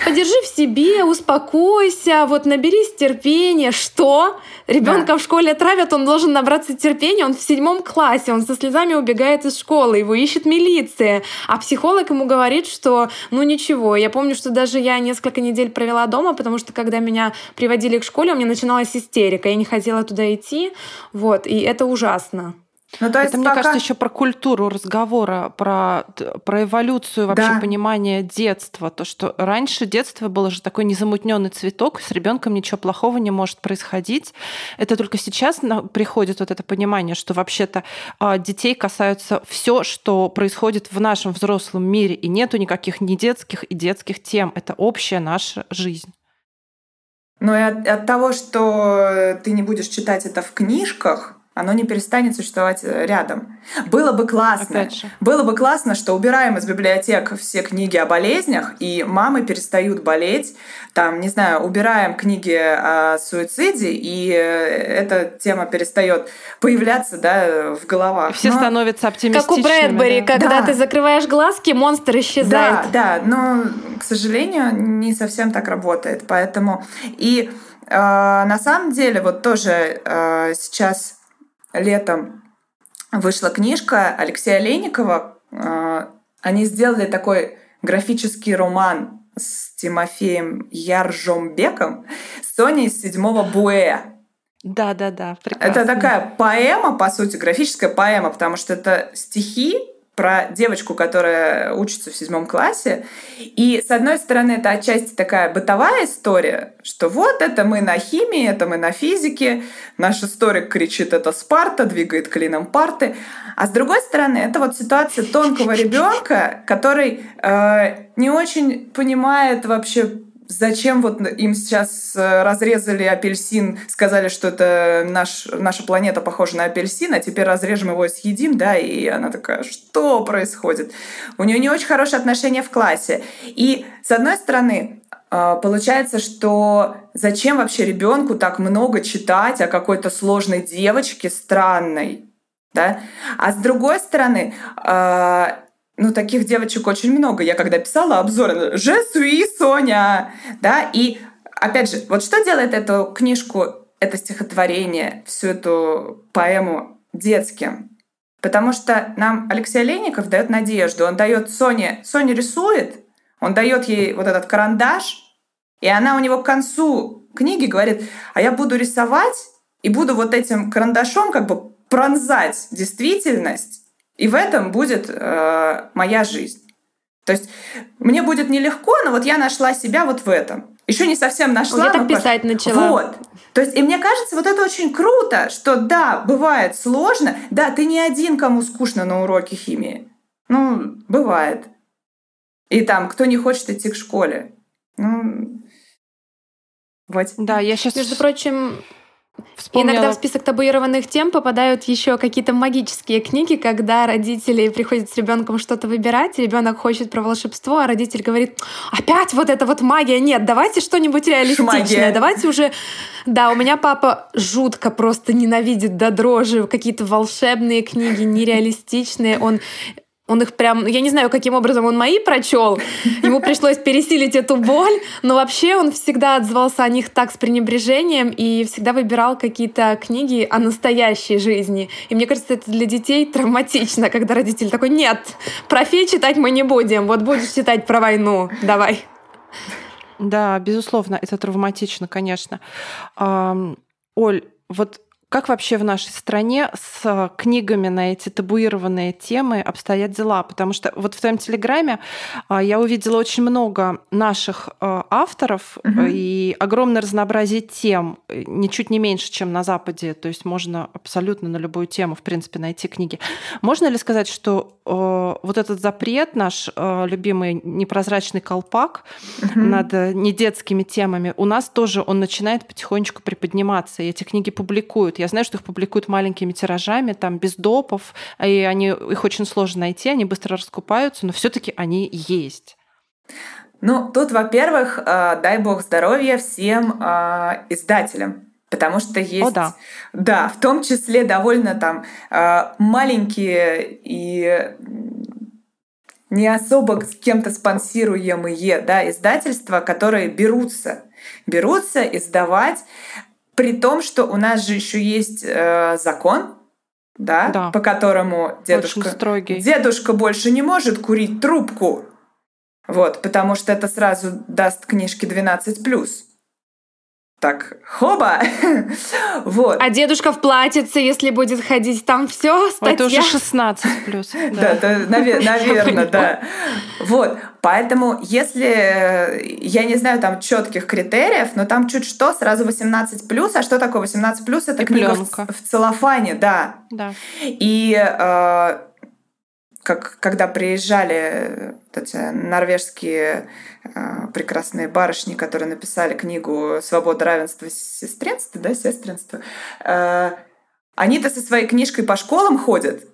подержи в себе, успокойся, вот наберись терпения. Что? Ребенка да. в школе травят, он должен набраться терпения, он в седьмом классе, он со слезами убегает из школы, его ищет милиция. А психолог ему говорит, что ну ничего. Я помню, что даже я несколько недель провела дома, потому что когда меня приводили к школе, у меня начиналась истерика, я не хотела туда идти. Вот, и это ужасно. Ну, то есть это, пока... мне кажется, еще про культуру разговора, про, про эволюцию вообще да. понимания детства. То, что раньше детство было же такой незамутненный цветок, с ребенком ничего плохого не может происходить. Это только сейчас приходит вот это понимание, что вообще-то а, детей касаются все, что происходит в нашем взрослом мире, и нету никаких не детских и детских тем. Это общая наша жизнь. Но и от, от того, что ты не будешь читать это в книжках, оно не перестанет существовать э, рядом. Было бы классно. Было бы классно, что убираем из библиотек все книги о болезнях, и мамы перестают болеть. Там, не знаю, убираем книги о суициде, и э, эта тема перестает появляться да, в головах. Все но... становятся оптимистичными. Как у Брэдбери, да. когда да. ты закрываешь глазки, монстр исчезает. Да, да, но, к сожалению, не совсем так работает. Поэтому и э, на самом деле вот тоже э, сейчас летом вышла книжка Алексея Леникова. А, они сделали такой графический роман с Тимофеем Яржомбеком «Соня из седьмого Буэ». Да, да, да, прекрасно. Это такая поэма, по сути, графическая поэма, потому что это стихи, про девочку, которая учится в седьмом классе. И, с одной стороны, это отчасти такая бытовая история, что вот это мы на химии, это мы на физике, наш историк кричит «это Спарта», двигает клином парты. А с другой стороны, это вот ситуация тонкого ребенка, который э, не очень понимает вообще Зачем вот им сейчас э, разрезали апельсин, сказали, что это наш, наша планета похожа на апельсин, а теперь разрежем его и съедим, да, и она такая, что происходит? У нее не очень хорошие отношения в классе. И, с одной стороны, э, получается, что зачем вообще ребенку так много читать о какой-то сложной девочке странной, да? А с другой стороны, э, ну, таких девочек очень много. Я когда писала обзор, «Je suis Соня», да, и опять же, вот что делает эту книжку, это стихотворение, всю эту поэму детским? Потому что нам Алексей Олейников дает надежду. Он дает Соне, Соня рисует, он дает ей вот этот карандаш, и она у него к концу книги говорит, а я буду рисовать и буду вот этим карандашом как бы пронзать действительность, и в этом будет э, моя жизнь. То есть мне будет нелегко, но вот я нашла себя вот в этом. Еще не совсем нашла. Я так писать начала. Вот. То есть, и мне кажется, вот это очень круто, что да, бывает сложно. Да, ты не один, кому скучно на уроке химии. Ну, бывает. И там, кто не хочет идти к школе. Ну, вот. Да, я сейчас... Между прочим, Вспомнила. Иногда в список табуированных тем попадают еще какие-то магические книги, когда родители приходят с ребенком что-то выбирать, ребенок хочет про волшебство, а родитель говорит: опять вот это вот магия, нет, давайте что-нибудь реалистичное, Шмагия. давайте уже. Да, у меня папа жутко просто ненавидит до дрожи какие-то волшебные книги, нереалистичные. Он он их прям, я не знаю, каким образом он мои прочел. Ему пришлось пересилить эту боль, но вообще он всегда отзывался о них так с пренебрежением и всегда выбирал какие-то книги о настоящей жизни. И мне кажется, это для детей травматично, когда родитель такой, нет, про фей читать мы не будем, вот будешь читать про войну, давай. Да, безусловно, это травматично, конечно. Оль, вот как вообще в нашей стране с э, книгами на эти табуированные темы обстоят дела? Потому что вот в твоем телеграме а, я увидела очень много наших э, авторов угу. и огромное разнообразие тем, ничуть не меньше, чем на Западе. То есть можно абсолютно на любую тему, в принципе, найти книги. Можно ли сказать, что вот этот запрет, наш любимый непрозрачный колпак угу. над недетскими темами, у нас тоже он начинает потихонечку приподниматься, и эти книги публикуют. Я знаю, что их публикуют маленькими тиражами, там без допов, и они, их очень сложно найти, они быстро раскупаются, но все таки они есть. Ну, тут, во-первых, э, дай бог здоровья всем э, издателям. Потому что есть, О, да. да, в том числе довольно там э, маленькие и не особо с кем-то спонсируемые да, издательства, которые берутся, берутся издавать при том, что у нас же еще есть э, закон, да, да, по которому дедушка, дедушка больше не может курить трубку. Вот, потому что это сразу даст книжке 12 плюс так, хоба! вот. А дедушка в платьице, если будет ходить, там все статья. Это уже 16 плюс. Да, наверное, да. Вот, поэтому если, я не знаю там четких критериев, но там чуть что, сразу 18 плюс, а что такое 18 плюс? Это книга в целлофане, да. Да. И э, как, когда приезжали эти норвежские э, прекрасные барышни, которые написали книгу «Свобода, равенство, сестринство», да, сестринство, э, они-то со своей книжкой по школам ходят,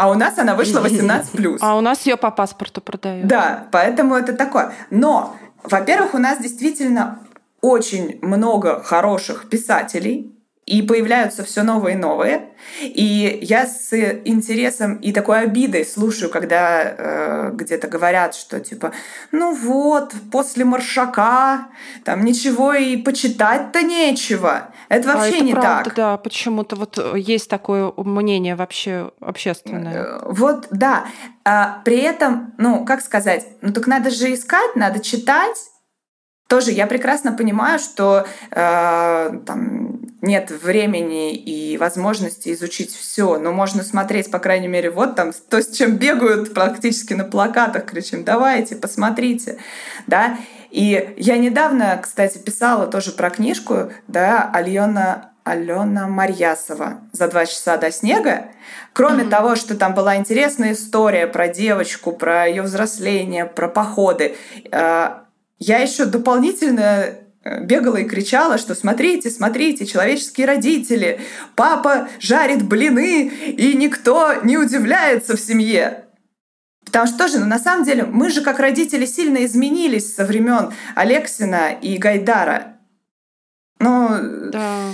а у нас она вышла 18+. А у нас ее по паспорту продают. Да, поэтому это такое. Но, во-первых, у нас действительно очень много хороших писателей, и появляются все новые и новые. И я с интересом и такой обидой слушаю, когда э, где-то говорят, что типа, ну вот, после Маршака там ничего и почитать-то нечего. Это а вообще а это не правда, так. Да, почему-то вот э, есть такое мнение вообще общественное. Э, вот, да. А, при этом, ну, как сказать, ну так надо же искать, надо читать. Тоже я прекрасно понимаю, что э, там нет времени и возможности изучить все, но можно смотреть, по крайней мере, вот там то, с чем бегают практически на плакатах, кричим, давайте, посмотрите, да. И я недавно, кстати, писала тоже про книжку, да, Алена Алена Марьясова «За два часа до снега». Кроме mm-hmm. того, что там была интересная история про девочку, про ее взросление, про походы, э, я еще дополнительно бегала и кричала, что смотрите, смотрите, человеческие родители, папа жарит блины, и никто не удивляется в семье. Потому что тоже, ну, на самом деле, мы же как родители сильно изменились со времен Алексина и Гайдара. Ну, да.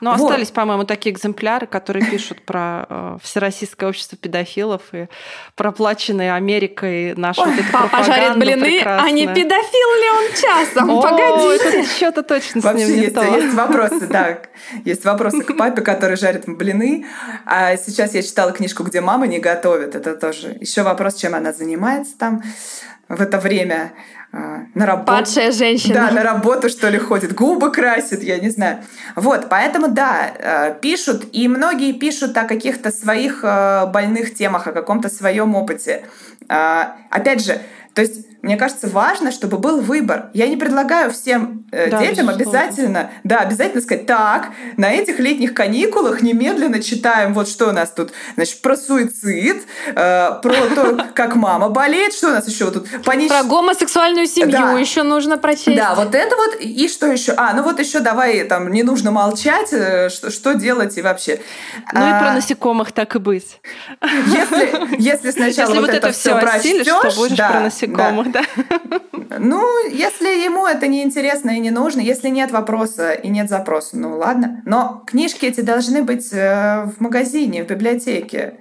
Но вот. остались, по-моему, такие экземпляры, которые пишут про э, Всероссийское общество педофилов и проплаченные Америкой нашу Ой, вот эту Папа жарит блины, а не педофил ли он часом? О, Погодите. Что-то точно Вообще с ним есть, то. есть вопросы, да. Есть вопросы к папе, который жарит блины. А сейчас я читала книжку, где мама не готовит. Это тоже еще вопрос, чем она занимается там в это время. А, на работу. Падшая женщина. Да, на работу, что ли, ходит, губы красит, я не знаю. Вот, поэтому, да, э, пишут, и многие пишут о каких-то своих э, больных темах, о каком-то своем опыте. А, опять же, то есть мне кажется, важно, чтобы был выбор. Я не предлагаю всем э, да, детям обязательно, да, обязательно сказать, так, на этих летних каникулах немедленно читаем вот что у нас тут, значит, про суицид, э, про то, как мама болеет, что у нас еще тут понищ... Про гомосексуальную семью да. еще нужно прочесть. Да, вот это вот, и что еще? А, ну вот еще давай, там, не нужно молчать, э, что, что делать и вообще. Ну а, и про насекомых так и быть. Если, если сначала если вот, вот это, это все прочтешь, что будешь да, про насекомых да. Ну, если ему это не интересно и не нужно, если нет вопроса и нет запроса, ну ладно. Но книжки эти должны быть э, в магазине, в библиотеке.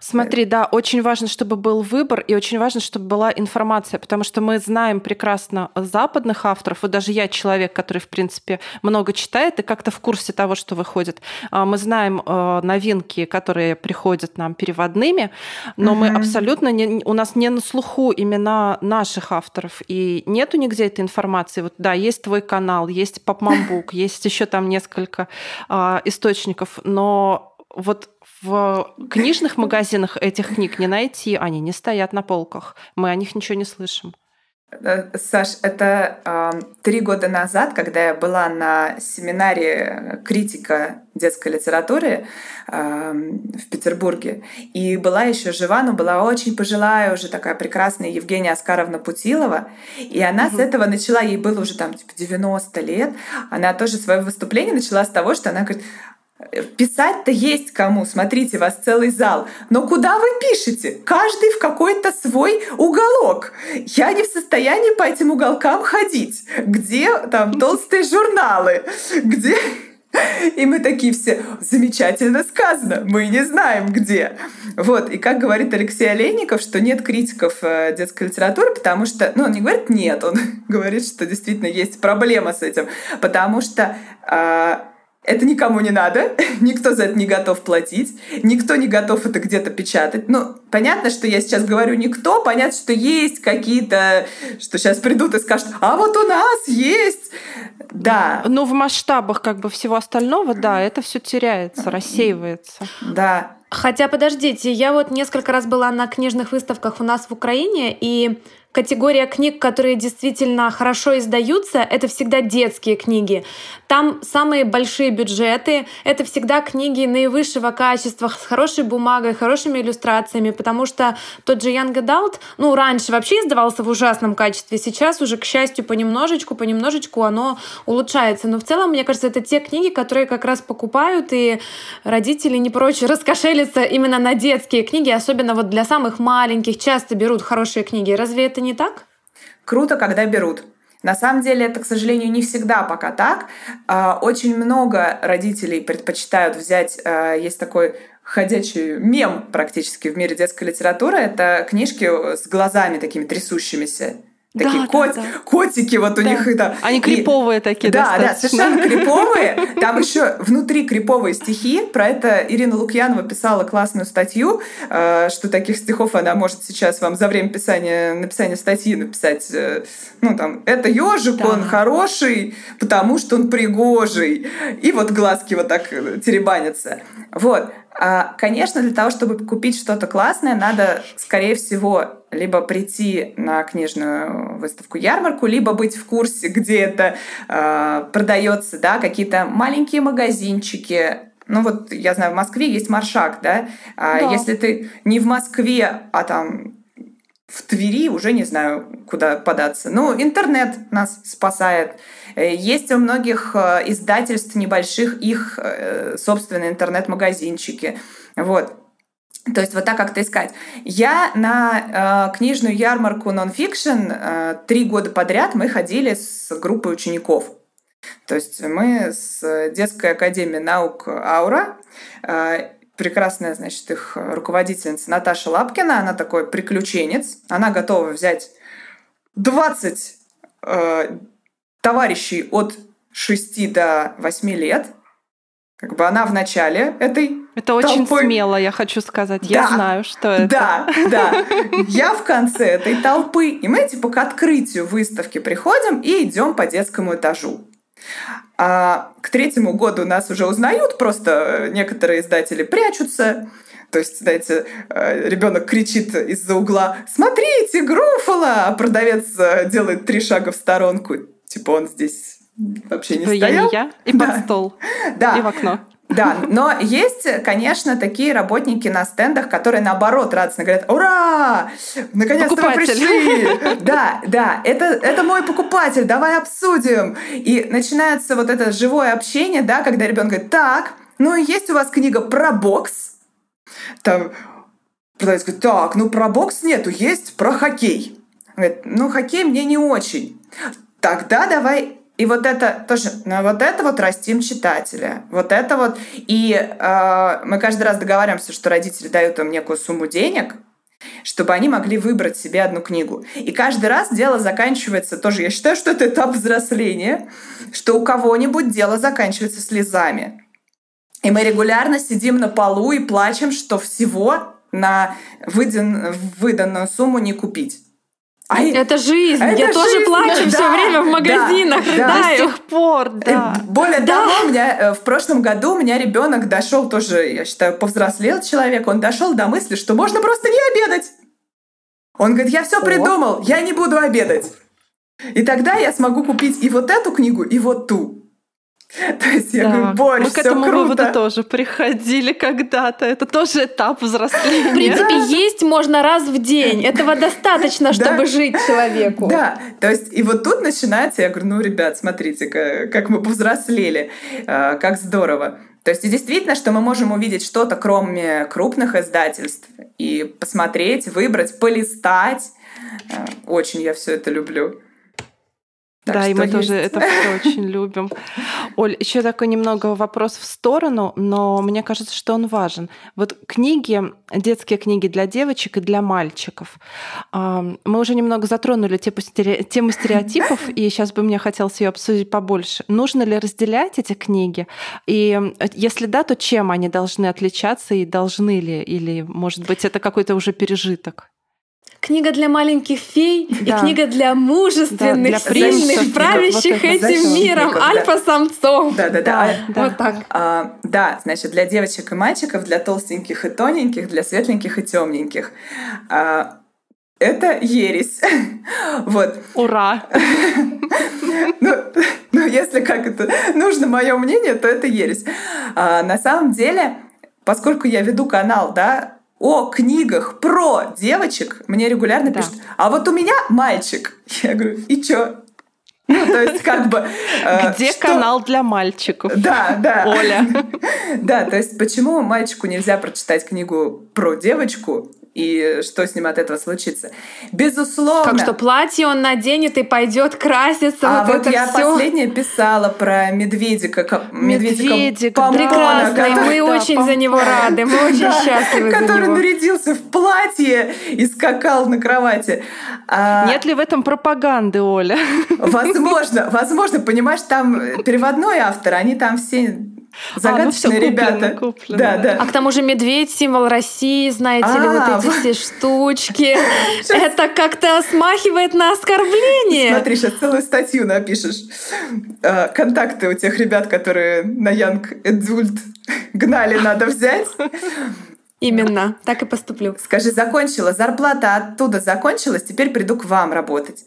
Смотри, да, очень важно, чтобы был выбор, и очень важно, чтобы была информация, потому что мы знаем прекрасно западных авторов, вот даже я человек, который, в принципе, много читает и как-то в курсе того, что выходит. А, мы знаем э, новинки, которые приходят нам переводными, но мы абсолютно не, у нас не на слуху имена наших авторов, и нету нигде этой информации. Вот да, есть твой канал, есть Попмамбук, есть еще там несколько а, источников, но вот в книжных магазинах этих книг не найти, они не стоят на полках. Мы о них ничего не слышим. Э, Саш, это э, три года назад, когда я была на семинаре критика детской литературы э, в Петербурге, и была еще жива, но была очень пожилая, уже такая прекрасная Евгения Оскаровна Путилова, и она угу. с этого начала, ей было уже там типа 90 лет, она тоже свое выступление начала с того, что она говорит, Писать-то есть кому, смотрите, вас целый зал. Но куда вы пишете? Каждый в какой-то свой уголок. Я не в состоянии по этим уголкам ходить. Где там толстые журналы? Где... И мы такие все, замечательно сказано, мы не знаем где. Вот, и как говорит Алексей Олейников, что нет критиков э, детской литературы, потому что, ну, он не говорит нет, он говорит, что действительно есть проблема с этим, потому что э, это никому не надо, никто за это не готов платить, никто не готов это где-то печатать. Ну, понятно, что я сейчас говорю никто, понятно, что есть какие-то, что сейчас придут и скажут, а вот у нас есть. Да. Но в масштабах как бы всего остального, да, это все теряется, рассеивается. Да. Хотя, подождите, я вот несколько раз была на книжных выставках у нас в Украине, и категория книг, которые действительно хорошо издаются, это всегда детские книги. Там самые большие бюджеты, это всегда книги наивысшего качества, с хорошей бумагой, хорошими иллюстрациями, потому что тот же Young Adult, ну, раньше вообще издавался в ужасном качестве, сейчас уже, к счастью, понемножечку, понемножечку оно улучшается. Но в целом, мне кажется, это те книги, которые как раз покупают, и родители не прочь раскошелиться именно на детские книги, особенно вот для самых маленьких, часто берут хорошие книги. Разве это не так? Круто, когда берут. На самом деле это, к сожалению, не всегда пока так. А, очень много родителей предпочитают взять, а, есть такой ходячий мем практически в мире детской литературы, это книжки с глазами такими трясущимися. Такие да, кот, да, да. котики вот у да. них это. Они криповые и, такие, Да, достаточно. да, совершенно криповые. Там еще внутри криповые стихи. Про это Ирина Лукьянова писала классную статью, э, что таких стихов она может сейчас вам за время писания, написания статьи написать. Э, ну, там, это ежик, да. он хороший, потому что он пригожий. И вот глазки вот так э, теребанятся. Вот. А, конечно, для того, чтобы купить что-то классное, надо, скорее всего, либо прийти на книжную выставку-ярмарку, либо быть в курсе, где это э, продается, да, какие-то маленькие магазинчики. Ну вот, я знаю, в Москве есть Маршак, да? А да. если ты не в Москве, а там в Твери, уже не знаю, куда податься. Ну, интернет нас спасает. Есть у многих издательств небольших их собственные интернет-магазинчики. Вот. То есть вот так как-то искать. Я на э, книжную ярмарку Nonfiction э, три года подряд мы ходили с группой учеников. То есть мы с детской академией наук Аура, э, прекрасная, значит, их руководительница Наташа Лапкина, она такой приключенец, она готова взять 20 э, товарищей от 6 до 8 лет, как бы она в начале этой Это очень толпой... смело, я хочу сказать. Да, я знаю, что это. Да, да. Я в конце этой толпы. И мы типа к открытию выставки приходим и идем по детскому этажу. А к третьему году нас уже узнают, просто некоторые издатели прячутся. То есть, знаете, ребенок кричит из-за угла «Смотрите, Груфола!» А продавец делает три шага в сторонку. Типа он здесь вообще не типа стоял. Я, не я, и да. под стол, да. и в окно. Да, но есть, конечно, такие работники на стендах, которые наоборот радостно говорят, ура, наконец-то вы пришли. Да, да, это, это мой покупатель, давай обсудим. И начинается вот это живое общение, да, когда ребенок говорит, так, ну есть у вас книга про бокс? Там продавец говорит, так, ну про бокс нету, есть про хоккей. Говорит, ну хоккей мне не очень. Тогда давай и вот это тоже, ну, вот это вот растим читателя. Вот это вот. И э, мы каждый раз договариваемся, что родители дают им некую сумму денег, чтобы они могли выбрать себе одну книгу. И каждый раз дело заканчивается тоже, я считаю, что это этап взросления, что у кого-нибудь дело заканчивается слезами. И мы регулярно сидим на полу и плачем, что всего на выдан, выданную сумму не купить. А это жизнь. Это я тоже плачу да, все время в магазинах, да, рыдаю. До сих пор, да. Более да. того, у меня в прошлом году у меня ребенок дошел тоже, я считаю, повзрослел человек, он дошел до мысли, что можно просто не обедать. Он говорит, я все О. придумал, я не буду обедать. И тогда я смогу купить и вот эту книгу, и вот ту. То есть я да. говорю, борщ, Мы к этому круто. выводу тоже приходили когда-то. Это тоже этап взросления. В принципе, да. есть можно раз в день. Этого достаточно, чтобы да. жить человеку. Да, то есть и вот тут начинается, я говорю, ну, ребят, смотрите, как мы повзрослели, а, как здорово. То есть действительно, что мы можем увидеть что-то, кроме крупных издательств, и посмотреть, выбрать, полистать. А, очень я все это люблю. Так да, и мы есть. тоже это все очень любим. Оль, еще такой немного вопрос в сторону, но мне кажется, что он важен. Вот книги, детские книги для девочек и для мальчиков. Мы уже немного затронули тему стереотипов, и сейчас бы мне хотелось ее обсудить побольше. Нужно ли разделять эти книги? И если да, то чем они должны отличаться и должны ли? Или, может быть, это какой-то уже пережиток? Книга для маленьких фей да. и книга для мужественных, да, для сильных, правящих вот этим миром, да. альфа-самцов. Да, да, да. да. Вот так. А, да, значит, для девочек и мальчиков, для толстеньких и тоненьких, для светленьких и темненьких. А, это ересь. Вот. Ура! Ну, ну, если как это нужно мое мнение, то это ересь. А, на самом деле, поскольку я веду канал, да, о книгах про девочек, мне регулярно да. пишут, а вот у меня мальчик. Я говорю, и чё? Ну, то есть как бы... Э, Где что... канал для мальчиков? Да, да. Оля. Да, то есть почему мальчику нельзя прочитать книгу про девочку, и что с ним от этого случится. Безусловно. Как что платье он наденет и пойдет краситься. А вот, вот это я все. последнее писала про медведика. Медведика, медведика прекрасный. Который, мы да, очень за него рады. Мы очень да, счастливы Который за него. нарядился в платье и скакал на кровати. А... Нет ли в этом пропаганды, Оля? Возможно, возможно. Понимаешь, там переводной автор, они там все Загадочные а, ну ребята. Куплено, куплено, да, да. А к тому же медведь символ России, знаете а, ли, вот а, эти все штучки. Это как-то смахивает на оскорбление. Смотри, сейчас целую статью напишешь. А, контакты у тех ребят, которые на Янг Эдзульт гнали, надо взять. Именно, так и поступлю. Скажи, закончила, зарплата оттуда закончилась, теперь приду к вам работать.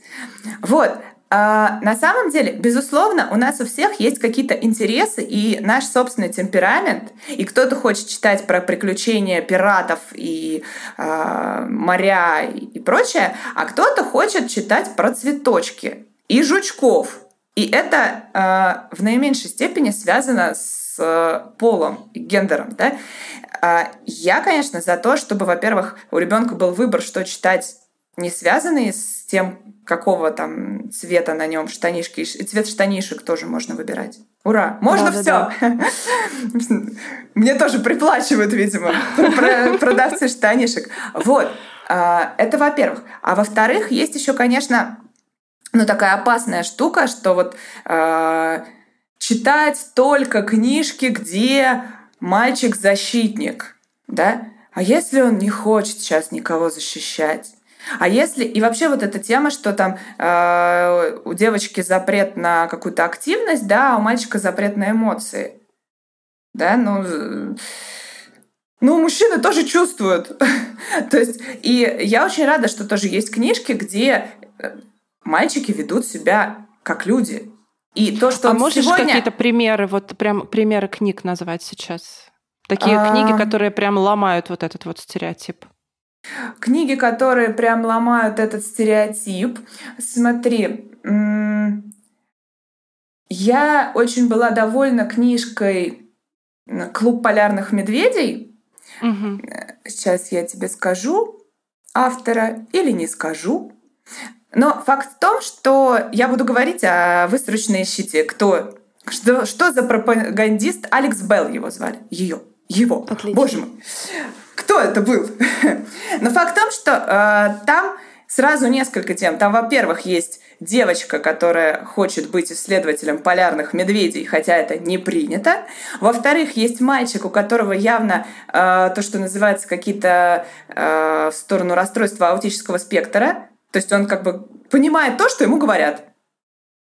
Вот, на самом деле, безусловно, у нас у всех есть какие-то интересы и наш собственный темперамент. И кто-то хочет читать про приключения пиратов и э, моря и, прочее, а кто-то хочет читать про цветочки и жучков. И это э, в наименьшей степени связано с э, полом гендером. Да? Я, конечно, за то, чтобы, во-первых, у ребенка был выбор, что читать не связанные с тем, какого там цвета на нем штанишки. Цвет штанишек тоже можно выбирать. Ура! Можно да, все. Да, да. Мне тоже приплачивают, видимо, продавцы штанишек. Вот. А, это во-первых. А во-вторых, есть еще, конечно, ну такая опасная штука, что вот э, читать только книжки, где мальчик защитник, да? А если он не хочет сейчас никого защищать? А если и вообще вот эта тема, что там э, у девочки запрет на какую-то активность, да, а у мальчика запрет на эмоции, да, ну ну, мужчины тоже чувствуют. То есть, и я очень рада, что тоже есть книжки, где э, мальчики ведут себя как люди. И то, что а можешь сегодня... какие-то примеры, вот прям примеры книг назвать сейчас? Такие а... книги, которые прям ломают вот этот вот стереотип. Книги, которые прям ломают этот стереотип. Смотри, я очень была довольна книжкой «Клуб полярных медведей». Угу. Сейчас я тебе скажу автора или не скажу. Но факт в том, что я буду говорить, а вы срочно ищите, кто, что, что за пропагандист Алекс Белл его звали, ее, его, Отлично. боже мой кто это был. Но факт в том, что э, там сразу несколько тем. Там, во-первых, есть девочка, которая хочет быть исследователем полярных медведей, хотя это не принято. Во-вторых, есть мальчик, у которого явно э, то, что называется какие-то э, в сторону расстройства аутического спектра. То есть он как бы понимает то, что ему говорят.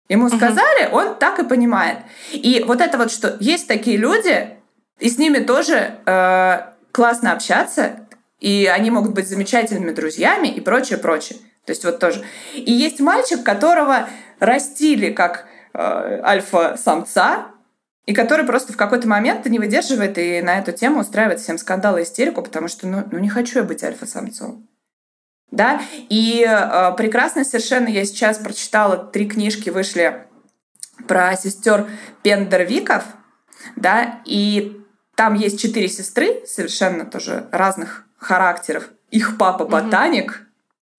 Ему сказали, угу. он так и понимает. И вот это вот, что есть такие люди, и с ними тоже э, классно общаться, и они могут быть замечательными друзьями и прочее, прочее. То есть вот тоже. И есть мальчик, которого растили как э, альфа-самца, и который просто в какой-то момент не выдерживает и на эту тему устраивает всем скандал и истерику, потому что ну, ну не хочу я быть альфа-самцом. Да? И э, прекрасно совершенно я сейчас прочитала три книжки, вышли про сестер Пендервиков, да, и там есть четыре сестры, совершенно тоже разных характеров. Их папа ботаник, угу.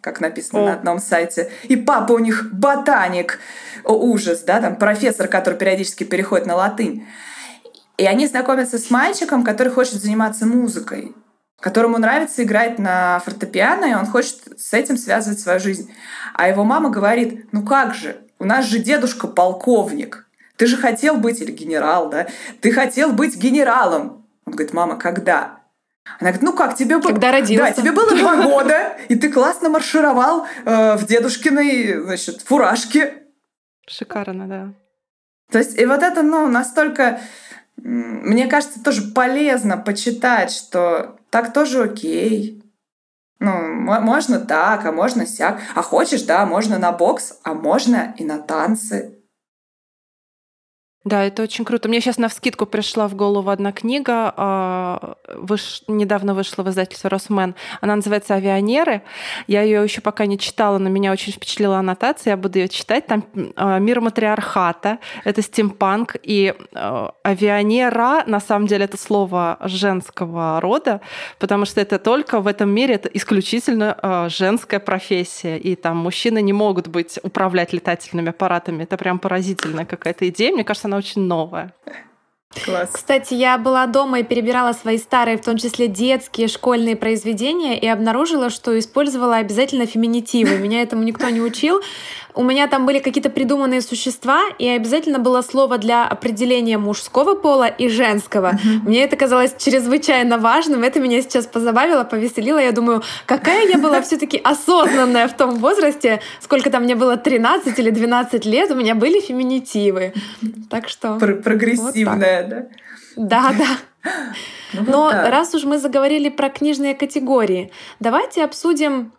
как написано О. на одном сайте, и папа у них ботаник. О, ужас, да, там профессор, который периодически переходит на латынь. И они знакомятся с мальчиком, который хочет заниматься музыкой, которому нравится играть на фортепиано, и он хочет с этим связывать свою жизнь. А его мама говорит, ну как же, у нас же дедушка полковник, ты же хотел быть, или генерал, да? Ты хотел быть генералом. Он говорит, мама, когда? Она говорит, ну как, тебе было... Когда родился. Да, тебе было два года, и ты классно маршировал э, в дедушкиной, значит, фуражке. Шикарно, да. То есть, и вот это, ну, настолько, мне кажется, тоже полезно почитать, что так тоже окей. Ну, можно так, а можно сяк. А хочешь, да, можно на бокс, а можно и на танцы. Да, это очень круто. Мне сейчас на вскидку пришла в голову одна книга, а, выш... недавно вышла в издательстве «Росмен». Она называется «Авионеры». Я ее еще пока не читала, но меня очень впечатлила аннотация, я буду ее читать. Там а, мир матриархата, это стимпанк, и а, авионера, на самом деле, это слово женского рода, потому что это только в этом мире, это исключительно женская профессия, и там мужчины не могут быть управлять летательными аппаратами. Это прям поразительная какая-то идея. Мне кажется, она она очень новая. Класс. Кстати, я была дома и перебирала свои старые, в том числе детские, школьные произведения, и обнаружила, что использовала обязательно феминитивы. Меня этому никто не учил у меня там были какие-то придуманные существа, и обязательно было слово для определения мужского пола и женского. Mm-hmm. Мне это казалось чрезвычайно важным. Это меня сейчас позабавило, повеселило. Я думаю, какая я была все-таки осознанная в том возрасте, сколько там мне было 13 или 12 лет, у меня были феминитивы. Так что... Пр прогрессивная, вот да? Да, да. Ну, Но вот раз уж мы заговорили про книжные категории, давайте обсудим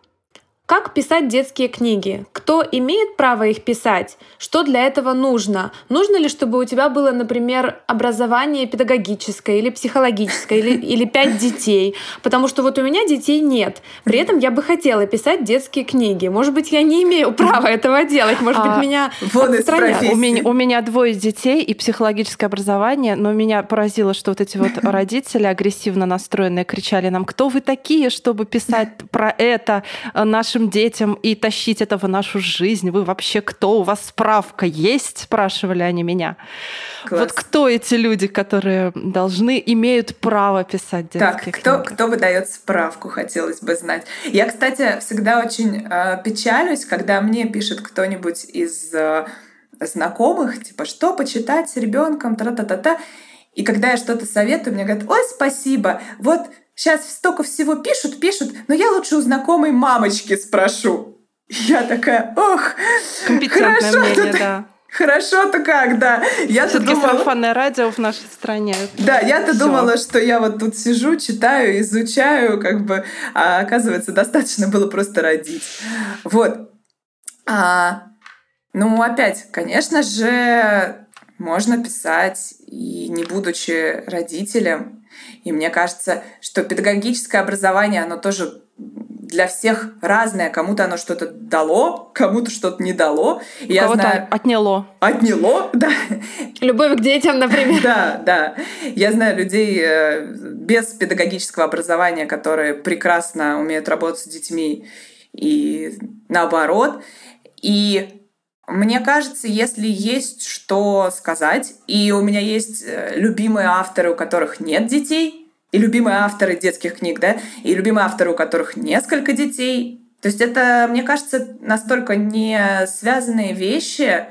как писать детские книги? Кто имеет право их писать? Что для этого нужно? Нужно ли, чтобы у тебя было, например, образование педагогическое или психологическое, или, или пять детей? Потому что вот у меня детей нет. При этом я бы хотела писать детские книги. Может быть, я не имею права этого делать. Может быть, а, меня отстранят. У меня, у меня двое детей и психологическое образование, но меня поразило, что вот эти вот родители агрессивно настроенные кричали нам, кто вы такие, чтобы писать про это нашим нашим детям и тащить это в нашу жизнь? Вы вообще кто? У вас справка есть? Спрашивали они меня. Класс. Вот кто эти люди, которые должны, имеют право писать детские так, книги? кто, кто выдает справку, хотелось бы знать. Я, кстати, всегда очень э, печалюсь, когда мне пишет кто-нибудь из э, знакомых, типа, что почитать с ребенком, тра-та-та-та. И когда я что-то советую, мне говорят, ой, спасибо, вот Сейчас столько всего пишут, пишут, но я лучше у знакомой мамочки спрошу. Я такая, ох, хорошо мнение, да. Хорошо-то как, да. Я-то думала... сарафанное радио в нашей стране. Да, я-то Всё. думала, что я вот тут сижу, читаю, изучаю, как бы, а оказывается, достаточно было просто родить. Вот. А, ну, опять, конечно же, можно писать и не будучи родителем, и мне кажется, что педагогическое образование, оно тоже для всех разное. Кому-то оно что-то дало, кому-то что-то не дало. И я знаю... отняло. Отняло, да. Любовь к детям, например. Да, да. Я знаю людей э, без педагогического образования, которые прекрасно умеют работать с детьми и наоборот. И мне кажется, если есть что сказать, и у меня есть э, любимые авторы, у которых нет детей, и любимые авторы детских книг, да, и любимые авторы, у которых несколько детей. То есть это, мне кажется, настолько не связанные вещи.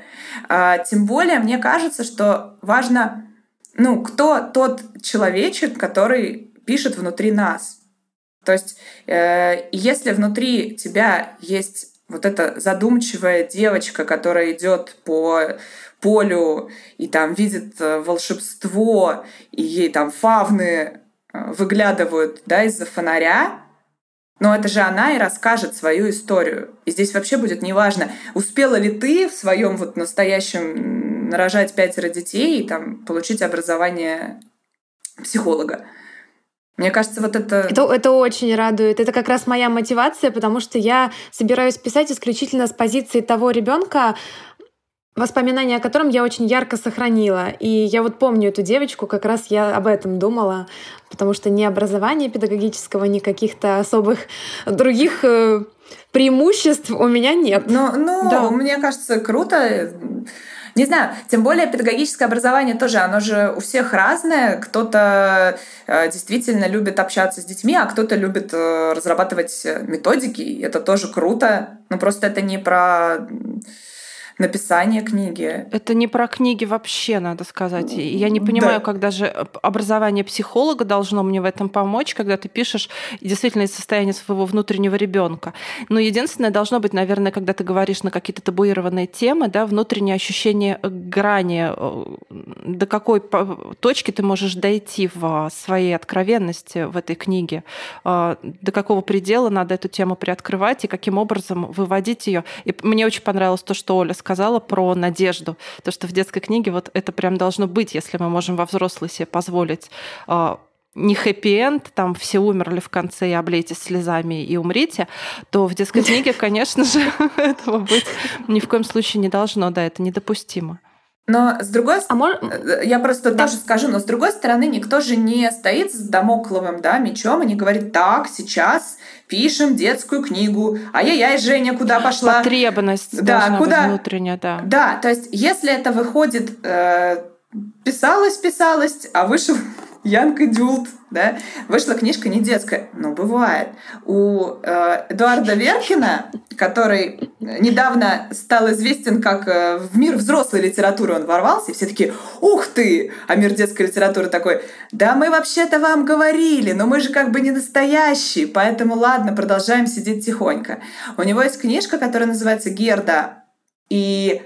А, тем более, мне кажется, что важно, ну, кто тот человечек, который пишет внутри нас. То есть, э, если внутри тебя есть вот эта задумчивая девочка, которая идет по полю и там видит э, волшебство, и ей там фавны э, выглядывают да, из-за фонаря, но это же она и расскажет свою историю. И здесь вообще будет неважно, успела ли ты в своем вот настоящем нарожать пятеро детей и там получить образование психолога. Мне кажется, вот это... это... Это очень радует. Это как раз моя мотивация, потому что я собираюсь писать исключительно с позиции того ребенка, воспоминания о котором я очень ярко сохранила. И я вот помню эту девочку, как раз я об этом думала, потому что ни образования педагогического, ни каких-то особых других э, преимуществ у меня нет. Ну, ну да. мне кажется, круто не знаю, тем более педагогическое образование тоже, оно же у всех разное. Кто-то э, действительно любит общаться с детьми, а кто-то любит э, разрабатывать методики. Это тоже круто. Но просто это не про написание книги. Это не про книги вообще, надо сказать. Я не понимаю, да. когда же образование психолога должно мне в этом помочь, когда ты пишешь действительно из состояния своего внутреннего ребенка. Но единственное должно быть, наверное, когда ты говоришь на какие-то табуированные темы, да, внутреннее ощущение грани, э, до какой точки ты можешь дойти в своей откровенности в этой книге, э, до какого предела надо эту тему приоткрывать и каким образом выводить ее. И мне очень понравилось то, что Оля сказала про надежду. То, что в детской книге вот это прям должно быть, если мы можем во взрослой себе позволить а, не хэппи-энд, там все умерли в конце и облейтесь слезами и умрите, то в детской книге, конечно же, этого быть ни в коем случае не должно, да, это недопустимо. Но с другой стороны, а мож... я просто да. тоже скажу, но с другой стороны, никто же не стоит с домокловым да, мечом и не говорит, так, сейчас пишем детскую книгу, ай-яй-яй, Женя, куда пошла? Потребность да, куда... внутренняя, да. Да, то есть если это выходит, э, писалось, писалось, а вышел Янка Дюлт, да, вышла книжка не детская, но бывает. У э, Эдуарда Верхина, который недавно стал известен как э, в мир взрослой литературы он ворвался, и все такие, ух ты! А мир детской литературы такой, да мы вообще-то вам говорили, но мы же как бы не настоящие, поэтому ладно, продолжаем сидеть тихонько. У него есть книжка, которая называется «Герда», и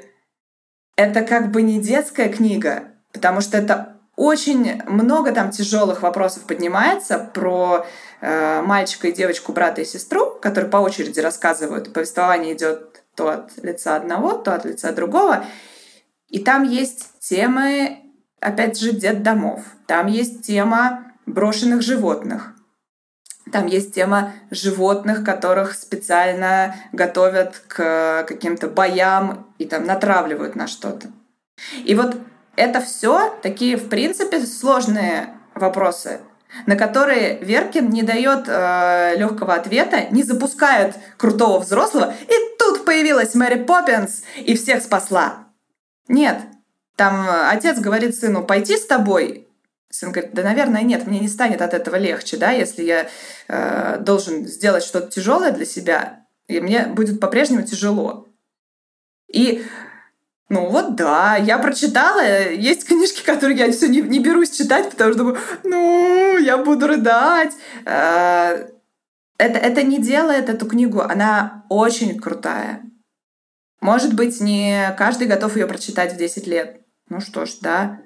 это как бы не детская книга, потому что это очень много там тяжелых вопросов поднимается про э, мальчика и девочку, брата и сестру, которые по очереди рассказывают. Повествование идет то от лица одного, то от лица другого. И там есть темы, опять же, детдомов. Там есть тема брошенных животных. Там есть тема животных, которых специально готовят к каким-то боям и там натравливают на что-то. И вот это все такие, в принципе, сложные вопросы, на которые Веркин не дает э, легкого ответа, не запускает крутого взрослого, и тут появилась Мэри Поппинс и всех спасла. Нет, там отец говорит сыну, пойти с тобой. Сын говорит, да, наверное, нет, мне не станет от этого легче, да, если я э, должен сделать что-то тяжелое для себя, и мне будет по-прежнему тяжело. И ну вот да, я прочитала. Есть книжки, которые я все не, не берусь читать, потому что думаю, ну, я буду рыдать. Э, это, это не делает эту книгу. Она очень крутая. Может быть, не каждый готов ее прочитать в 10 лет. Ну что ж, да.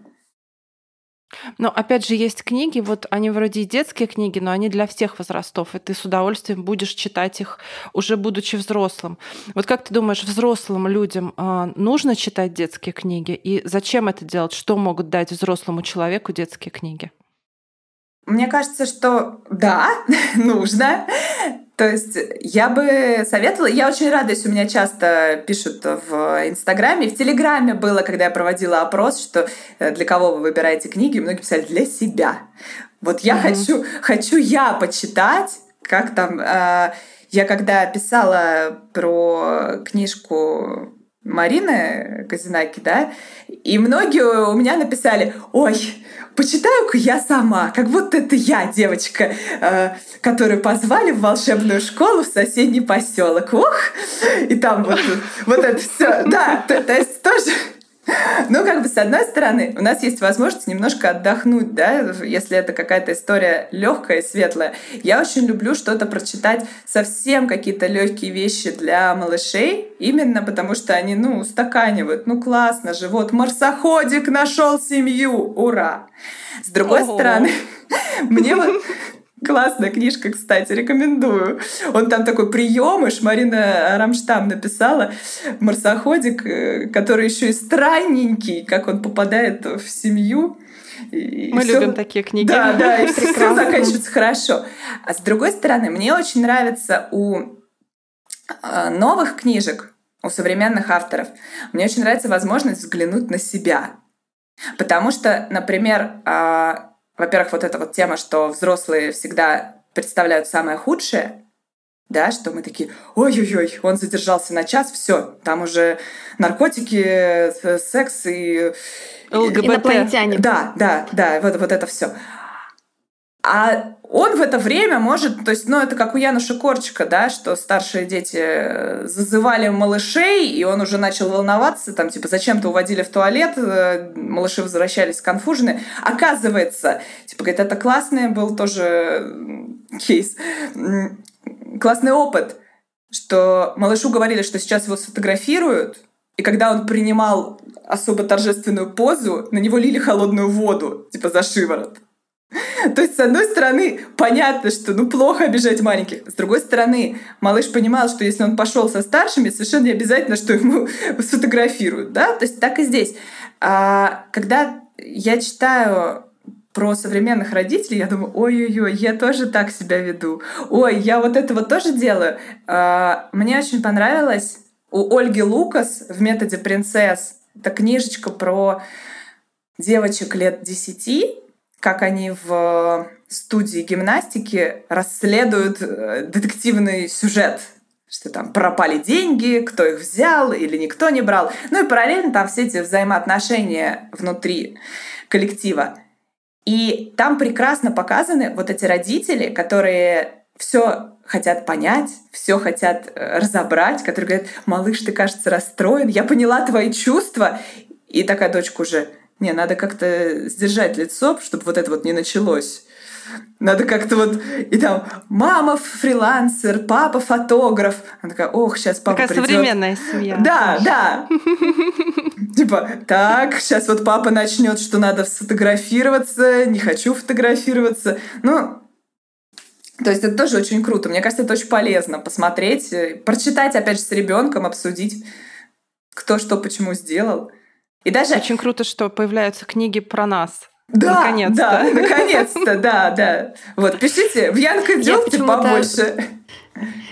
Но опять же, есть книги, вот они вроде и детские книги, но они для всех возрастов, и ты с удовольствием будешь читать их, уже будучи взрослым. Вот как ты думаешь, взрослым людям э, нужно читать детские книги? И зачем это делать? Что могут дать взрослому человеку детские книги? Мне кажется, что да, нужно. То есть я бы советовала, я очень рада, если у меня часто пишут в Инстаграме, в Телеграме было, когда я проводила опрос, что э, для кого вы выбираете книги, многие писали для себя. Вот я mm-hmm. хочу, хочу я почитать, как там. Э, я когда писала про книжку Марины Казинаки, да, и многие у меня написали, ой, почитаю-ка я сама, как будто это я, девочка, э, которую позвали в волшебную школу в соседний поселок. Ух! И там вот, вот это все. Да, то, то есть тоже ну, как бы, с одной стороны, у нас есть возможность немножко отдохнуть, да, если это какая-то история легкая и светлая. Я очень люблю что-то прочитать, совсем какие-то легкие вещи для малышей, именно потому что они, ну, устаканивают. Ну, классно же, вот марсоходик нашел семью, ура! С другой Ого. стороны, мне вот Классная книжка, кстати, рекомендую. Он там такой приемыш, Марина Рамштам написала, марсоходик, э, который еще и странненький, как он попадает в семью. И Мы всё... любим такие книги. Да, да, и все заканчивается хорошо. А с другой стороны, мне очень нравится у э, новых книжек, у современных авторов, мне очень нравится возможность взглянуть на себя. Потому что, например, а, во-первых, вот эта вот тема, что взрослые всегда представляют самое худшее, да, что мы такие, ой-ой-ой, он задержался на час, все, там уже наркотики, э, секс и... ЛГБТ. Инопланетяне. Да, да, да, вот, вот это все. А он в это время может, то есть, ну, это как у Януша Корчика, да, что старшие дети э, зазывали малышей, и он уже начал волноваться, там, типа, зачем-то уводили в туалет, э, малыши возвращались конфужены. Оказывается, типа, говорит, это классный был тоже кейс, классный опыт, что малышу говорили, что сейчас его сфотографируют, и когда он принимал особо торжественную позу, на него лили холодную воду, типа за шиворот. То есть, с одной стороны, понятно, что ну плохо обижать маленьких. С другой стороны, малыш понимал, что если он пошел со старшими, совершенно не обязательно, что ему сфотографируют. Да? То есть так и здесь. А, когда я читаю про современных родителей, я думаю, ой-ой-ой, я тоже так себя веду. Ой, я вот этого тоже делаю. А, мне очень понравилось у Ольги Лукас в методе принцесс. Это книжечка про девочек лет десяти, как они в студии гимнастики расследуют э, детективный сюжет что там пропали деньги, кто их взял или никто не брал. Ну и параллельно там все эти взаимоотношения внутри коллектива. И там прекрасно показаны вот эти родители, которые все хотят понять, все хотят э, разобрать, которые говорят, малыш, ты, кажется, расстроен, я поняла твои чувства. И такая дочка уже, не, надо как-то сдержать лицо, чтобы вот это вот не началось. Надо как-то вот... И там мама фрилансер, папа фотограф. Она такая, ох, сейчас папа Такая придет. современная семья. Да, да. Типа, так, сейчас вот папа начнет, что надо сфотографироваться, не хочу фотографироваться. Ну, то есть это тоже очень круто. Мне кажется, это очень полезно посмотреть, э, прочитать, опять же, с ребенком, обсудить, кто что почему сделал. И даже... Очень круто, что появляются книги про нас. Да, наконец-то. Да, наконец-то, да, да. Вот, пишите, в Янка делайте побольше.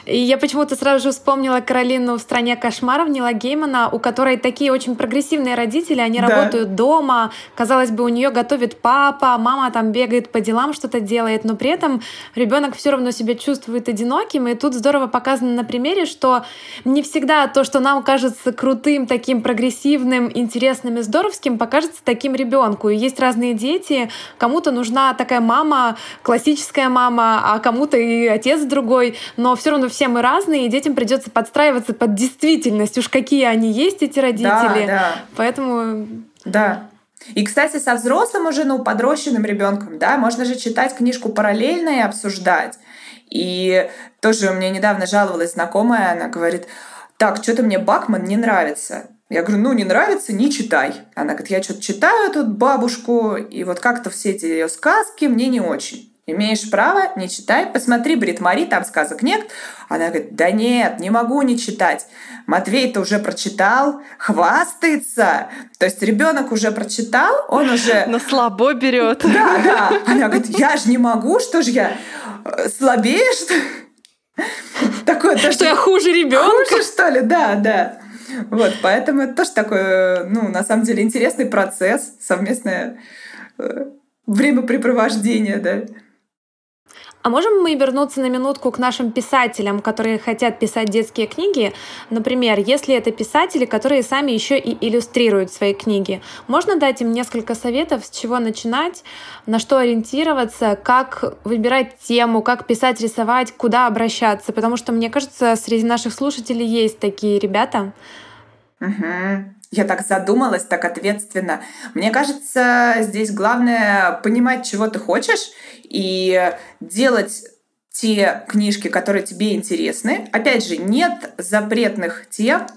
И я почему-то сразу же вспомнила Каролину в «Стране кошмаров» Нила Геймана, у которой такие очень прогрессивные родители, они да. работают дома, казалось бы, у нее готовит папа, мама там бегает по делам, что-то делает, но при этом ребенок все равно себя чувствует одиноким, и тут здорово показано на примере, что не всегда то, что нам кажется крутым, таким прогрессивным, интересным и здоровским, покажется таким ребенку. И есть разные дети, кому-то нужна такая мама, классическая мама, а кому-то и отец другой, но все равно все мы разные, и детям придется подстраиваться под действительность. Уж какие они есть, эти родители. Да, да. Поэтому... Да. И, кстати, со взрослым уже, ну, подрощенным ребенком, да, можно же читать книжку параллельно и обсуждать. И тоже мне недавно жаловалась знакомая, она говорит, так, что-то мне Бакман не нравится. Я говорю, ну, не нравится, не читай. Она говорит, я что-то читаю тут бабушку, и вот как-то все эти ее сказки мне не очень. Имеешь право, не читай. Посмотри, Брит Мари, там сказок нет. Она говорит, да нет, не могу не читать. Матвей-то уже прочитал, хвастается. То есть ребенок уже прочитал, он уже... Но слабо берет. Да, да. Она говорит, я же не могу, что же я э, слабее, что Такое, то, что я хуже ребенка. Хуже, что ли? Да, да. Вот, поэтому это тоже такой, ну, на самом деле, интересный процесс, совместное э, времяпрепровождение, да. А можем мы вернуться на минутку к нашим писателям, которые хотят писать детские книги? Например, если это писатели, которые сами еще и иллюстрируют свои книги. Можно дать им несколько советов, с чего начинать, на что ориентироваться, как выбирать тему, как писать, рисовать, куда обращаться? Потому что, мне кажется, среди наших слушателей есть такие ребята. Угу. Я так задумалась, так ответственно. Мне кажется, здесь главное понимать, чего ты хочешь, и делать те книжки, которые тебе интересны. Опять же, нет запретных тем.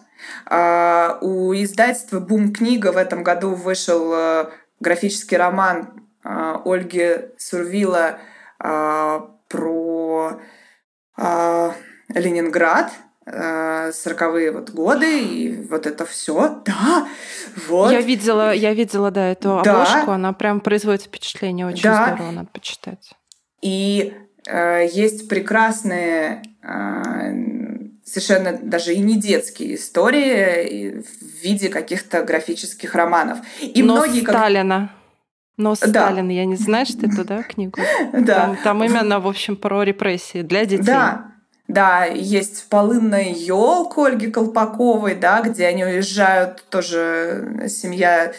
А, у издательства «Бум книга» в этом году вышел э, графический роман а, Ольги Сурвила а, про Ленинград – 40-е вот годы, и вот это все. Да, вот. Я видела, я видела, да, эту да. обложку, она прям производит впечатление, очень да. здорово, надо почитать. И э, есть прекрасные э, совершенно даже и не детские истории в виде каких-то графических романов. И Но многие Сталина. Как... Но Сталин, да. я не знаю, что это, да, книгу? Да. Там, там именно, в общем, про репрессии для детей. Да, да, есть полынная елка Ольги Колпаковой, да, где они уезжают, тоже семья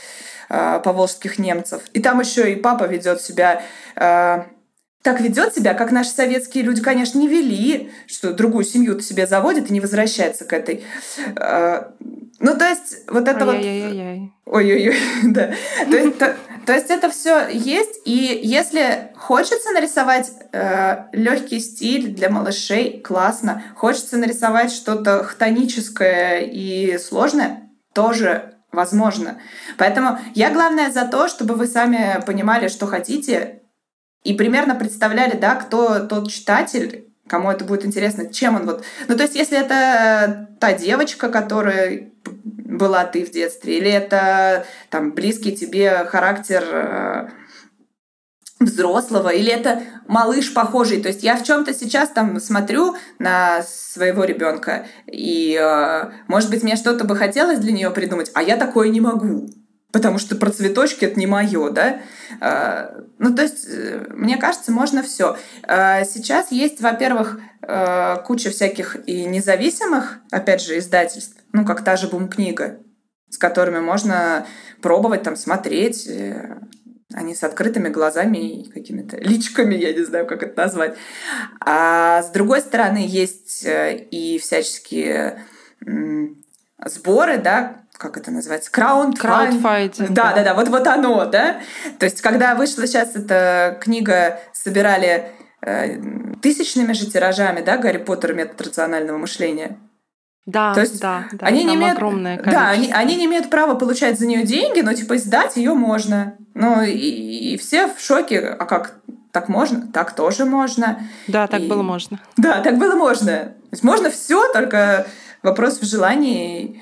э, поволжских немцев. И там еще и папа ведет себя э, так ведет себя, как наши советские люди, конечно, не вели, что другую семью себе заводит и не возвращается к этой. А, ну, то есть, вот это вот... Ой-ой-ой, да. То есть, то, то есть это все есть, и если хочется нарисовать э, легкий стиль для малышей, классно. Хочется нарисовать что-то хтоническое и сложное, тоже возможно. Поэтому я, главное, за то, чтобы вы сами понимали, что хотите, и примерно представляли, да, кто тот читатель, кому это будет интересно, чем он вот... Ну, то есть, если это та девочка, которая была ты в детстве, или это там близкий тебе характер э, взрослого, или это малыш похожий. То есть я в чем-то сейчас там смотрю на своего ребенка, и, э, может быть, мне что-то бы хотелось для нее придумать, а я такое не могу потому что про цветочки это не мое, да. А, ну, то есть, э, мне кажется, можно все. А, сейчас есть, во-первых, э, куча всяких и независимых, опять же, издательств, ну, как та же бум-книга, с которыми можно пробовать там смотреть, э, они с открытыми глазами и какими-то личками, я не знаю, как это назвать. А с другой стороны, есть и всяческие сборы, да, как это называется, краунд краудфайдинг. Да, да, да, вот вот оно, да. То есть, когда вышла сейчас эта книга, собирали э, тысячными же тиражами, да, Гарри Поттер метод рационального мышления. Да, То есть да, да. Они не имеют, огромное количество. Да, они, они не имеют права получать за нее деньги, но типа издать ее можно. Ну и, и все в шоке. А как так можно? Так тоже можно. Да, так и... было можно. Да, так было можно. То есть можно все, только вопрос в желании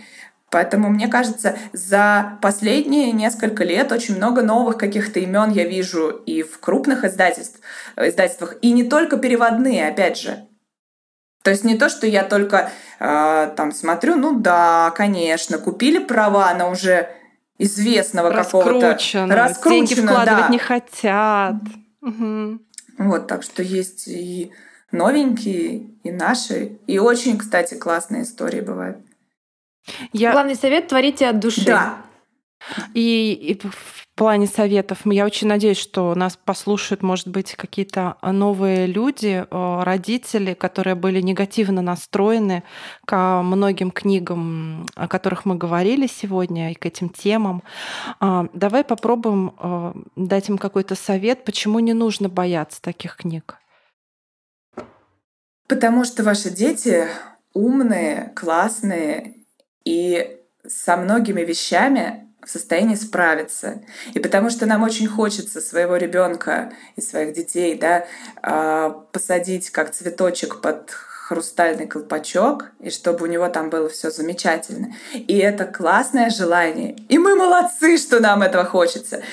Поэтому, мне кажется, за последние несколько лет очень много новых каких-то имен я вижу и в крупных издательств, издательствах, и не только переводные, опять же. То есть не то, что я только э, там смотрю, ну да, конечно, купили права на уже известного какого-то... Раскручено. Деньги вкладывать да. не хотят. Угу. Вот, так что есть и новенькие, и наши. И очень, кстати, классные истории бывают. Я... Главный совет — творите от души. Да. И, и в плане советов я очень надеюсь, что нас послушают, может быть, какие-то новые люди, э, родители, которые были негативно настроены к многим книгам, о которых мы говорили сегодня, и к этим темам. А, давай попробуем э, дать им какой-то совет, почему не нужно бояться таких книг. Потому что ваши дети умные, классные и со многими вещами в состоянии справиться. И потому что нам очень хочется своего ребенка и своих детей да, а, посадить как цветочек под хрустальный колпачок, и чтобы у него там было все замечательно. И это классное желание. И мы молодцы, что нам этого хочется.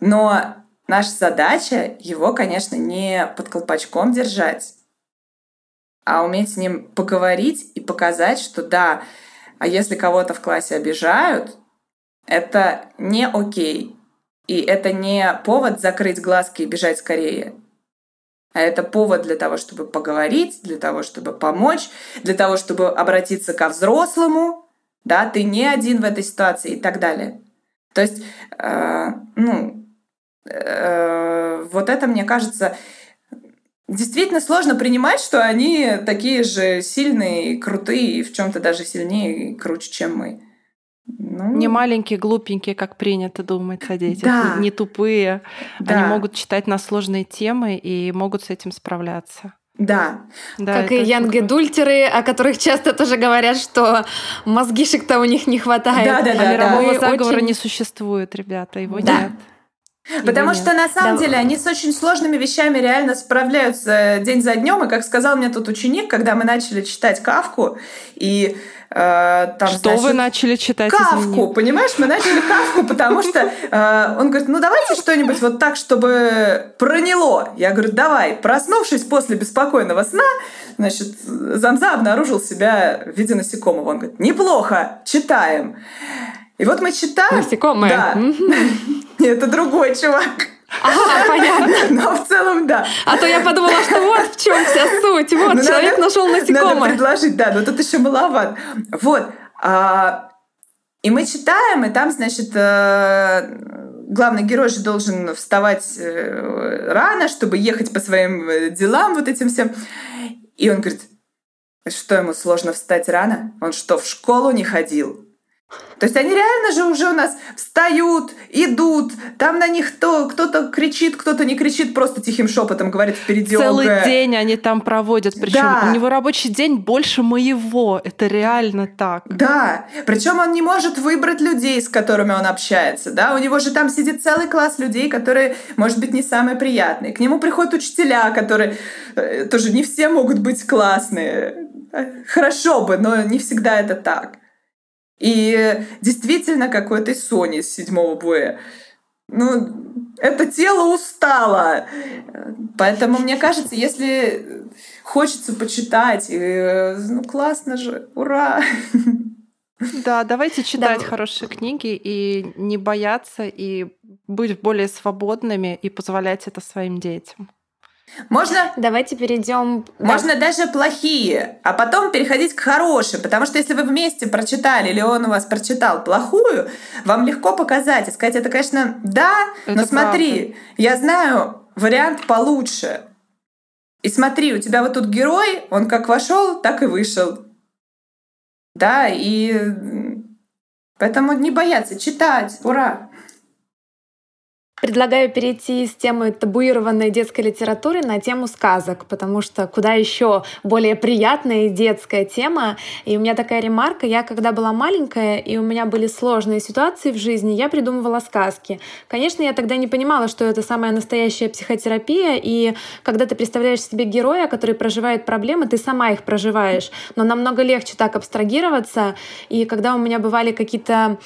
Но наша задача его, конечно, не под колпачком держать, а уметь с ним поговорить и показать, что да, а если кого-то в классе обижают, это не окей. И это не повод закрыть глазки и бежать скорее. А это повод для того, чтобы поговорить, для того, чтобы помочь, для того, чтобы обратиться ко взрослому. Да, ты не один в этой ситуации и так далее. То есть, э, ну, э, вот это, мне кажется, действительно сложно принимать, что они такие же сильные, крутые, и в чем-то даже сильнее и круче, чем мы. Ну... Не маленькие, глупенькие, как принято думать о детях, да. не, не тупые. Да. Они могут читать на сложные темы и могут с этим справляться. Да. да. Как и янгедультеры, о которых часто тоже говорят, что мозгишек-то у них не хватает. Да, да, да. А мирового да. заговора очень... не существует, ребята, его да. нет. Потому что на самом да. деле они с очень сложными вещами реально справляются день за днем. И как сказал мне тут ученик, когда мы начали читать Кавку, и э, там, что значит, вы начали читать? Кавку, извини. понимаешь? Мы начали Кавку, потому что э, он говорит, ну давайте что-нибудь вот так, чтобы проняло. Я говорю, давай. Проснувшись после беспокойного сна, значит, Замза обнаружил себя в виде насекомого. Он говорит, неплохо, читаем. И вот мы читаем... Насекомые. Да. Это другой чувак. Ага, понятно. Но в целом, да. А то я подумала, что вот в чем вся суть. Вот, ну, человек надо, нашел насекомое. Надо предложить, да, но тут еще маловато. Вот. А, И мы читаем, и там, значит, э, главный герой же должен вставать э, рано, чтобы ехать по своим э, делам, вот этим всем. И он говорит, что ему сложно встать рано? Он что, в школу не ходил? То есть они реально же уже у нас встают, идут, там на них то, кто-то кричит, кто-то не кричит, просто тихим шепотом говорит впереди Целый ОГЭ. день они там проводят, причем Да. у него рабочий день больше моего. Это реально так. Да, причем он не может выбрать людей, с которыми он общается, да, у него же там сидит целый класс людей, которые, может быть, не самые приятные. К нему приходят учителя, которые э, тоже не все могут быть классные. Э, Хорошо бы, но не всегда это так. И действительно, как у этой Сони с седьмого боя. Ну, это тело устало. Поэтому, мне кажется, если хочется почитать, ну, классно же, ура! Да, давайте читать Да. хорошие книги и не бояться, и быть более свободными и позволять это своим детям. Можно Давайте перейдем. Можно даже плохие, а потом переходить к хорошим. Потому что если вы вместе прочитали, или он у вас прочитал плохую, вам легко показать и сказать, это, конечно, да, но Это смотри, я знаю вариант получше. И смотри, у тебя вот тут герой, он как вошел, так и вышел. Да, и поэтому не бояться читать. Ура! Предлагаю перейти с темы табуированной детской литературы на тему сказок, потому что куда еще более приятная детская тема. И у меня такая ремарка. Я когда была маленькая, и у меня были сложные ситуации в жизни, я придумывала сказки. Конечно, я тогда не понимала, что это самая настоящая психотерапия, и когда ты представляешь себе героя, который проживает проблемы, ты сама их проживаешь. Но намного легче так абстрагироваться. И когда у меня бывали какие-то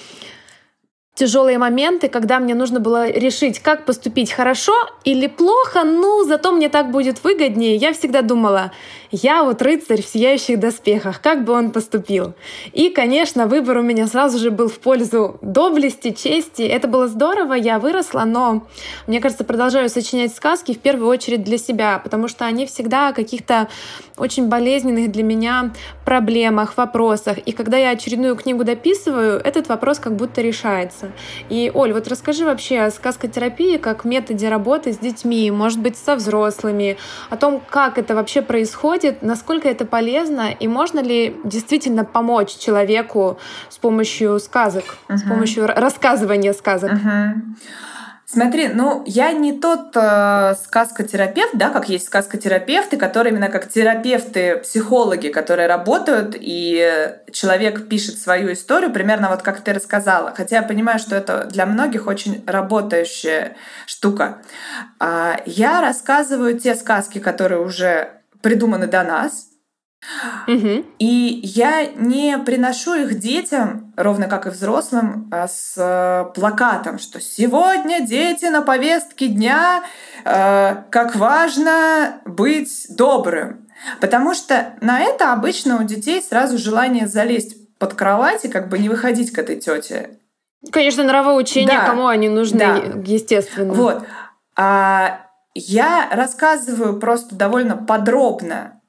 тяжелые моменты, когда мне нужно было решить, как поступить хорошо или плохо, ну, зато мне так будет выгоднее. Я всегда думала, я вот рыцарь в сияющих доспехах, как бы он поступил? И, конечно, выбор у меня сразу же был в пользу доблести, чести. Это было здорово, я выросла, но, мне кажется, продолжаю сочинять сказки в первую очередь для себя, потому что они всегда о каких-то очень болезненных для меня проблемах, вопросах. И когда я очередную книгу дописываю, этот вопрос как будто решается. И, Оль, вот расскажи вообще о сказкотерапии как методе работы с детьми, может быть, со взрослыми, о том, как это вообще происходит, насколько это полезно, и можно ли действительно помочь человеку с помощью сказок, с Мгм. помощью рассказывания сказок. Мгм. Смотри, ну я не тот э, сказкотерапевт, да, как есть сказкотерапевты, которые именно как терапевты, психологи, которые работают, и человек пишет свою историю, примерно вот как ты рассказала. Хотя я понимаю, что это для многих очень работающая штука. А, Я рассказываю те сказки, которые уже придуманы до нас, Мгм. и я не приношу их детям, ровно как и взрослым, а, с э, плакатом, что сегодня дети на повестке дня, э, как важно быть добрым. Потому что на это обычно у детей сразу желание залезть под кровать и как бы не выходить к этой тете. Конечно, нравоучения, Да. кому они нужны, Да. естественно. Вот. А я рассказываю просто довольно подробно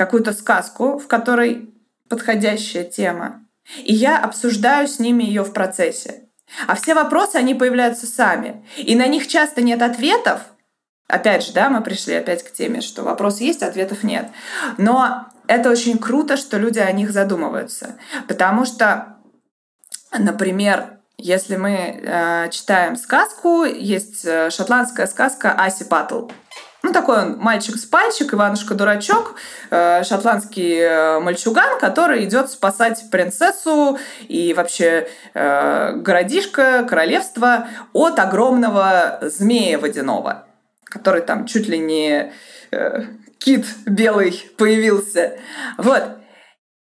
какую-то сказку, в которой подходящая тема. И я обсуждаю с ними ее в процессе. А все вопросы, они появляются сами. И на них часто нет ответов. Опять же, да, мы пришли опять к теме, что вопросы есть, ответов нет. Но это очень круто, что люди о них задумываются. Потому что, например, если мы э, читаем сказку, есть э, шотландская сказка Аси Паттл. Ну, такой он мальчик с пальчик, Иванушка-дурачок, э, шотландский э, мальчуган, который идет спасать принцессу и вообще э, городишко, королевство от огромного змея водяного, который там чуть ли не кит белый появился. Вот.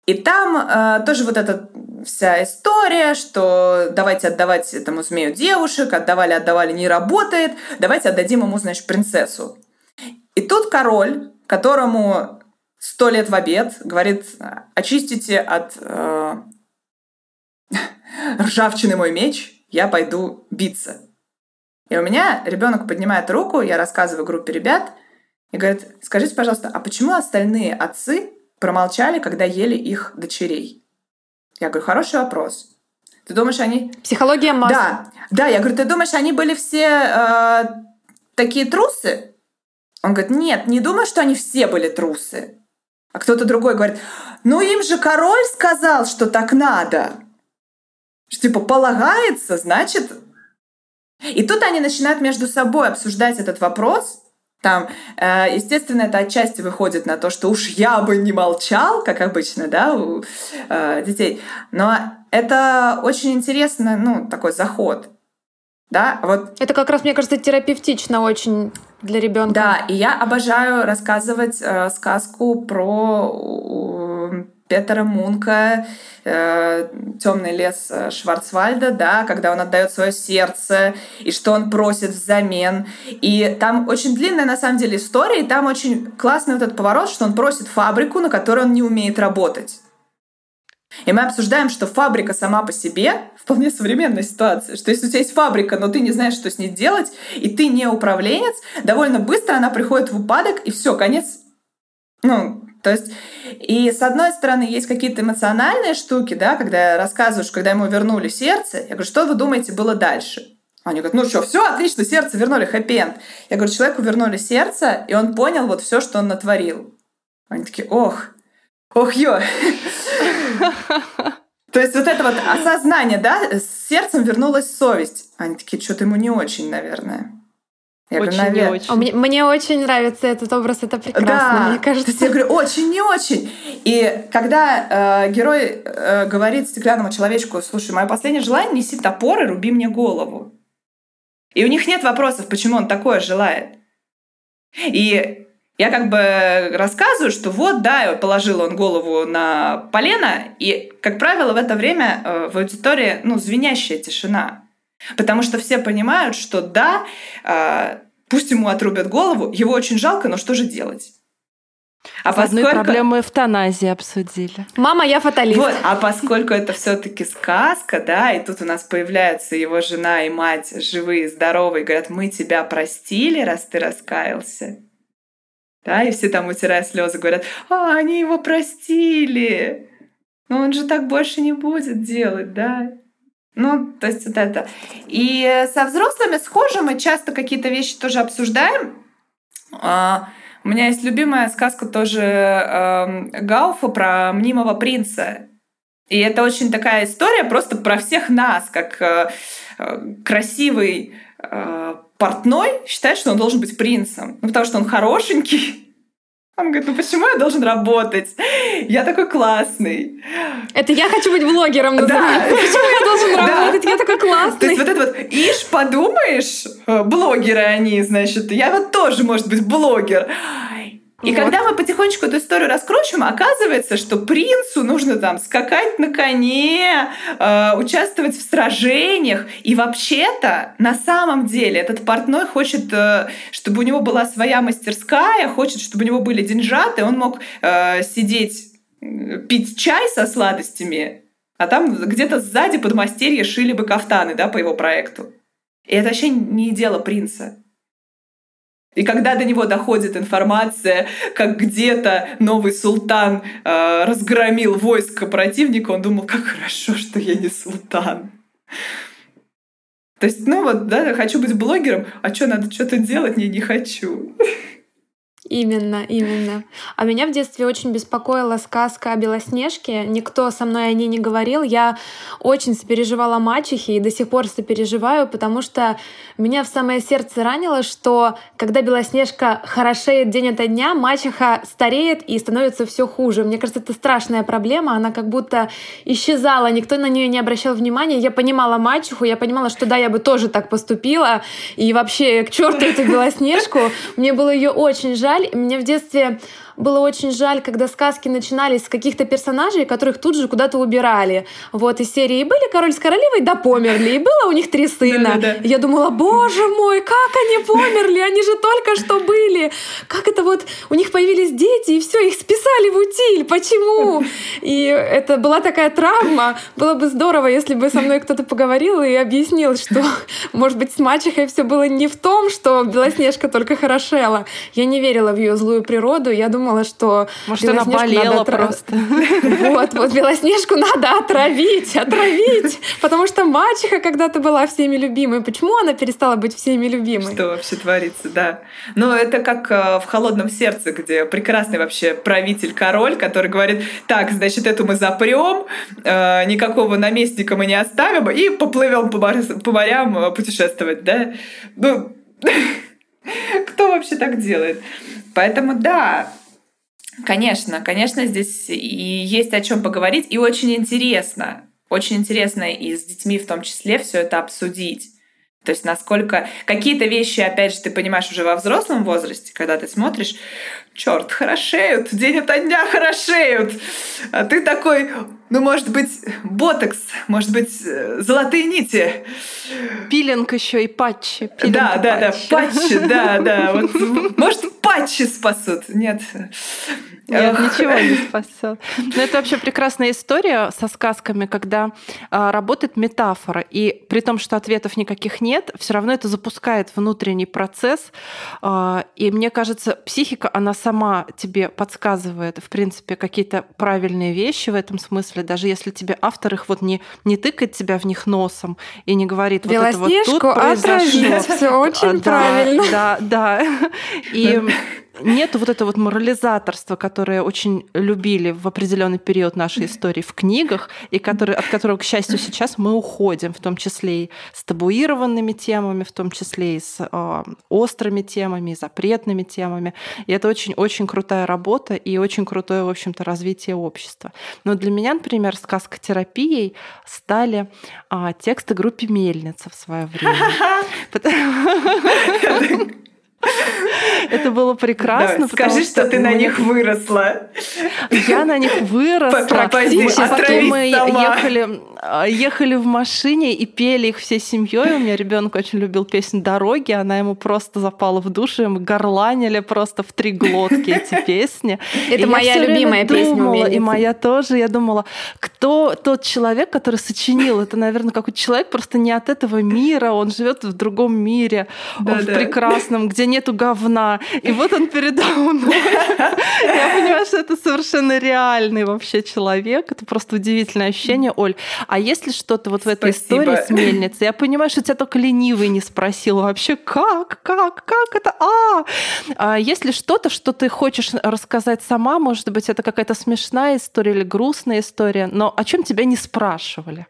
И там э, тоже вот эта вся история, что давайте отдавать этому змею девушек, отдавали, отдавали, не работает, давайте отдадим ему, значит, принцессу. И тут король, которому сто лет в обед, говорит, очистите от э, ржавчины мой меч, я пойду биться. И у меня ребенок поднимает руку, я рассказываю группе ребят, и говорит, скажите, пожалуйста, а почему остальные отцы промолчали, когда ели их дочерей? Я говорю, хороший вопрос. Ты думаешь, они... Психология масс. Да, да, я говорю, ты думаешь, они были все э, такие трусы? Он говорит, нет, не думаю, что они все были трусы. А кто-то другой говорит, ну им же король сказал, что так надо. Что, типа, полагается, значит... И тут они начинают между собой обсуждать этот вопрос. Там, э, естественно, это отчасти выходит на то, что уж я бы не молчал, как обычно, да, у э, детей. Но это очень интересно, ну, такой заход. Да, вот. Это как раз, мне кажется, терапевтично очень для ребенка. Да, и я обожаю рассказывать э, сказку про э, Петера Мунка э, Темный лес Шварцвальда, да, когда он отдает свое сердце и что он просит взамен. И там очень длинная на самом деле история, и там очень классный вот этот поворот, что он просит фабрику, на которой он не умеет работать. И мы обсуждаем, что фабрика сама по себе вполне современная ситуация, что если у тебя есть фабрика, но ты не знаешь, что с ней делать, и ты не управленец, довольно быстро она приходит в упадок, и все, конец. Ну, то есть, и с одной стороны, есть какие-то эмоциональные штуки, да, когда что когда ему вернули сердце, я говорю, что вы думаете было дальше? Они говорят, ну что, все отлично, сердце вернули, хэппи Я говорю, человеку вернули сердце, и он понял вот все, что он натворил. Они такие, ох, ох, ё. То есть вот это вот осознание, да, с сердцем вернулась совесть. Они такие, что-то ему не очень, наверное. Я очень говорю, не очень. А мне, мне очень нравится этот образ, это прекрасно, да. мне кажется. То есть я говорю, очень не очень. И когда э, герой э, говорит стеклянному человечку, слушай, мое последнее желание, неси топор и руби мне голову. И у них нет вопросов, почему он такое желает. И я как бы рассказываю, что вот, да, положил он голову на полено, и, как правило, в это время э, в аудитории, ну, звенящая тишина. Потому что все понимают, что да, э, пусть ему отрубят голову, его очень жалко, но что же делать? А в поскольку... проблему эвтаназии обсудили. Мама, я фаталист. Вот, а поскольку это все-таки сказка, да, и тут у нас появляются его жена и мать живые, здоровые, говорят, мы тебя простили, раз ты раскаялся. Да, и все там, утирая слезы, говорят, а, они его простили. Но он же так больше не будет делать, да. Ну, то есть вот это. И со взрослыми схожи, мы часто какие-то вещи тоже обсуждаем. А, у меня есть любимая сказка тоже э, Гауфа про мнимого принца. И это очень такая история просто про всех нас, как э, красивый э, портной считает, что он должен быть принцем. Ну, потому что он хорошенький. Он говорит, ну почему я должен работать? Я такой классный. Это я хочу быть блогером, называется. Да. Почему я должен работать? Я такой классный. То есть вот это вот, ишь, подумаешь, э, блогеры они, значит, я вот тоже, может быть, блогер. И вот. когда мы потихонечку эту историю раскручиваем, оказывается, что принцу нужно там скакать на коне, э, участвовать в сражениях. И вообще-то, на самом деле, этот портной хочет, э, чтобы у него была своя мастерская, хочет, чтобы у него были деньжаты, он мог э, сидеть, пить чай со сладостями, а там где-то сзади подмастерье шили бы кафтаны, да, по его проекту. И это вообще не дело принца. И когда до него доходит информация, как где-то новый султан э, разгромил войско противника, он думал, как хорошо, что я не султан. То есть, ну вот, да, хочу быть блогером, а что, надо что-то делать? Не, не хочу. Именно, именно. А меня в детстве очень беспокоила сказка о Белоснежке. Никто со мной о ней не говорил. Я очень сопереживала мачехе и до сих пор сопереживаю, потому что меня в самое сердце ранило, что когда Белоснежка хорошеет день ото дня, мачеха стареет и становится все хуже. Мне кажется, это страшная проблема. Она как будто исчезала, никто на нее не обращал внимания. Я понимала мачеху, я понимала, что да, я бы тоже так поступила. И вообще, к черту эту Белоснежку. Мне было ее очень жаль жаль. Мне в детстве было очень жаль, когда сказки начинались с каких-то персонажей, которых тут же куда-то убирали. Вот из серии были король с королевой, да померли, и было у них три сына. Да, да, да. Я думала, боже мой, как они померли, они же только что были. Как это вот, у них появились дети, и все, их списали в утиль, почему? И это была такая травма. Было бы здорово, если бы со мной кто-то поговорил и объяснил, что, может быть, с мачехой все было не в том, что Белоснежка только хорошела. Я не верила в ее злую природу. Я думаю, думала, что Может, она болела надо просто. Вот, вот Белоснежку надо отравить, отравить, потому что мачеха когда-то была всеми любимой. Почему она перестала быть всеми любимой? Что вообще творится, да. Но это как э, в «Холодном сердце», где прекрасный вообще правитель-король, который говорит, так, значит, эту мы запрем, э, никакого наместника мы не оставим и поплывем по морям путешествовать, да? Ну, кто вообще так делает? Поэтому да, конечно, конечно, здесь и есть о чем поговорить, и очень интересно, очень интересно и с детьми в том числе все это обсудить. То есть насколько какие-то вещи, опять же, ты понимаешь уже во взрослом возрасте, когда ты смотришь, черт, хорошеют, день ото дня хорошеют. А ты такой, ну, может быть, ботокс, может быть, э, золотые нити. Пилинг еще и патчи. Пилинг да, да, да, патчи, да, да. Вот, может, патчи спасут. Нет. Нет, ничего не спасет. Но это вообще прекрасная история со сказками, когда а, работает метафора, и при том, что ответов никаких нет, все равно это запускает внутренний процесс. А, и мне кажется, психика, она сама тебе подсказывает, в принципе, какие-то правильные вещи в этом смысле, даже если тебе автор их вот не, не тыкает тебя в них носом и не говорит, вот это вот тут произошло. Все очень да, правильно. Да, да. И нет вот этого вот морализаторства, которое очень любили в определенный период нашей истории в книгах, и который, от которого, к счастью, сейчас мы уходим, в том числе и с табуированными темами, в том числе и с э, острыми темами, и запретными темами. И это очень-очень крутая работа и очень крутое, в общем-то, развитие общества. Но для меня, например, сказкотерапией стали э, тексты группы Мельница в свое время. Это было прекрасно. Да, скажи, что, что ты на них выросла. Я на них выросла. Потом мы ехали, а, ехали в машине и пели их всей семьей. У меня ребенок очень любил песню «Дороги», она ему просто запала в душу, и мы горланили просто в три глотки эти песни. Это моя любимая песня. И моя тоже. Я думала, кто тот человек, который сочинил? Это, наверное, какой-то человек просто не от этого мира, он живет в другом мире, в прекрасном, где нету говна. И вот он передо мной. Я понимаю, что это совершенно реальный вообще человек. Это просто удивительное ощущение, Оль. А если что-то вот в этой истории с мельницей, я понимаю, что тебя только ленивый не спросил вообще, как, как, как это, а, а если что-то, что ты хочешь рассказать сама, может быть, это какая-то смешная история или грустная история, но о чем тебя не спрашивали?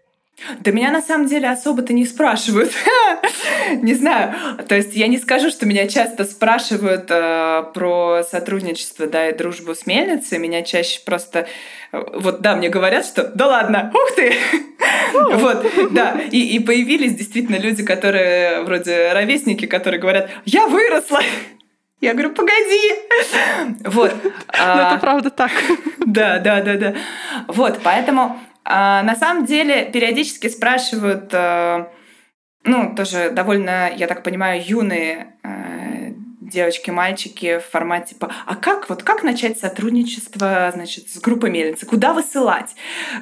Да меня на самом деле особо-то не спрашивают. не знаю. То есть я не скажу, что меня часто спрашивают э, про сотрудничество, да, и дружбу с мельницей. Меня чаще просто... Э, вот, да, мне говорят, что да ладно, ух ты! вот, да. И, и появились действительно люди, которые вроде ровесники, которые говорят, я выросла! Я говорю, погоди. Вот. Это а, правда так. Да, да, да, да. Вот, поэтому на самом деле периодически спрашивают, э, ну, тоже довольно, я так понимаю, юные э, девочки, мальчики в формате типа, а как вот как начать сотрудничество, значит, с группой мельницы, куда высылать?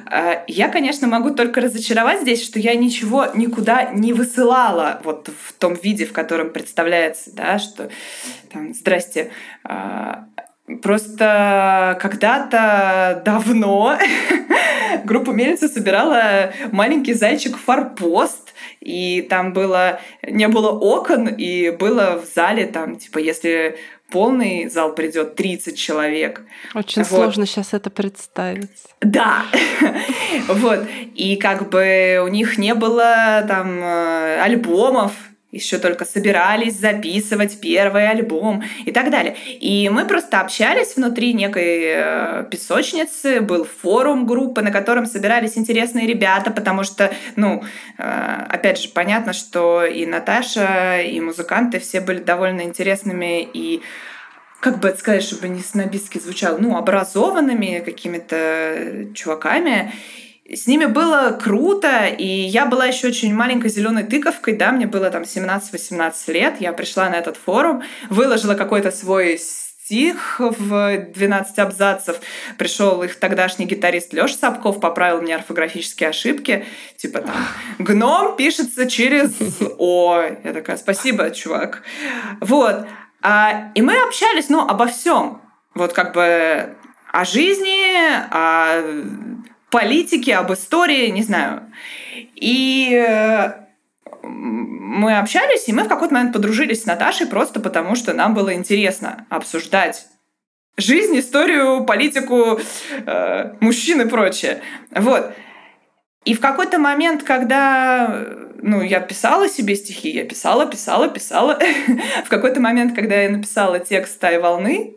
Э, я, конечно, могу только разочаровать здесь, что я ничего никуда не высылала вот в том виде, в котором представляется, да, что там, здрасте, Просто когда-то давно группа Мельница собирала маленький зайчик форпост, и там было не было окон, и было в зале там, типа, если полный зал придет 30 человек. Очень вот. сложно сейчас это представить. Да, вот. И как бы у них не было там э, альбомов, еще только собирались записывать первый альбом и так далее. И мы просто общались внутри некой э, песочницы, был форум группы, на котором собирались интересные ребята, потому что, ну, э, опять же, понятно, что и Наташа, и музыканты все были довольно интересными и как бы это сказать, чтобы не снобистски звучало, ну, образованными какими-то чуваками. С ними было круто, и я была еще очень маленькой зеленой тыковкой, да, мне было там 17-18 лет, я пришла на этот форум, выложила какой-то свой стих в 12 абзацев. Пришел их тогдашний гитарист Леша Сапков, поправил мне орфографические ошибки. Типа там «гном» пишется через «о». Я такая «спасибо, чувак». Вот. А, и мы общались, ну, обо всем. Вот как бы о жизни, о политике, об истории, не знаю. И э, мы общались, и мы в какой-то момент подружились с Наташей просто потому, что нам было интересно обсуждать жизнь, историю, политику, э, мужчин и прочее. Вот. И в какой-то момент, когда ну, я писала себе стихи, я писала, писала, писала. в какой-то момент, когда я написала текст «Тай волны»,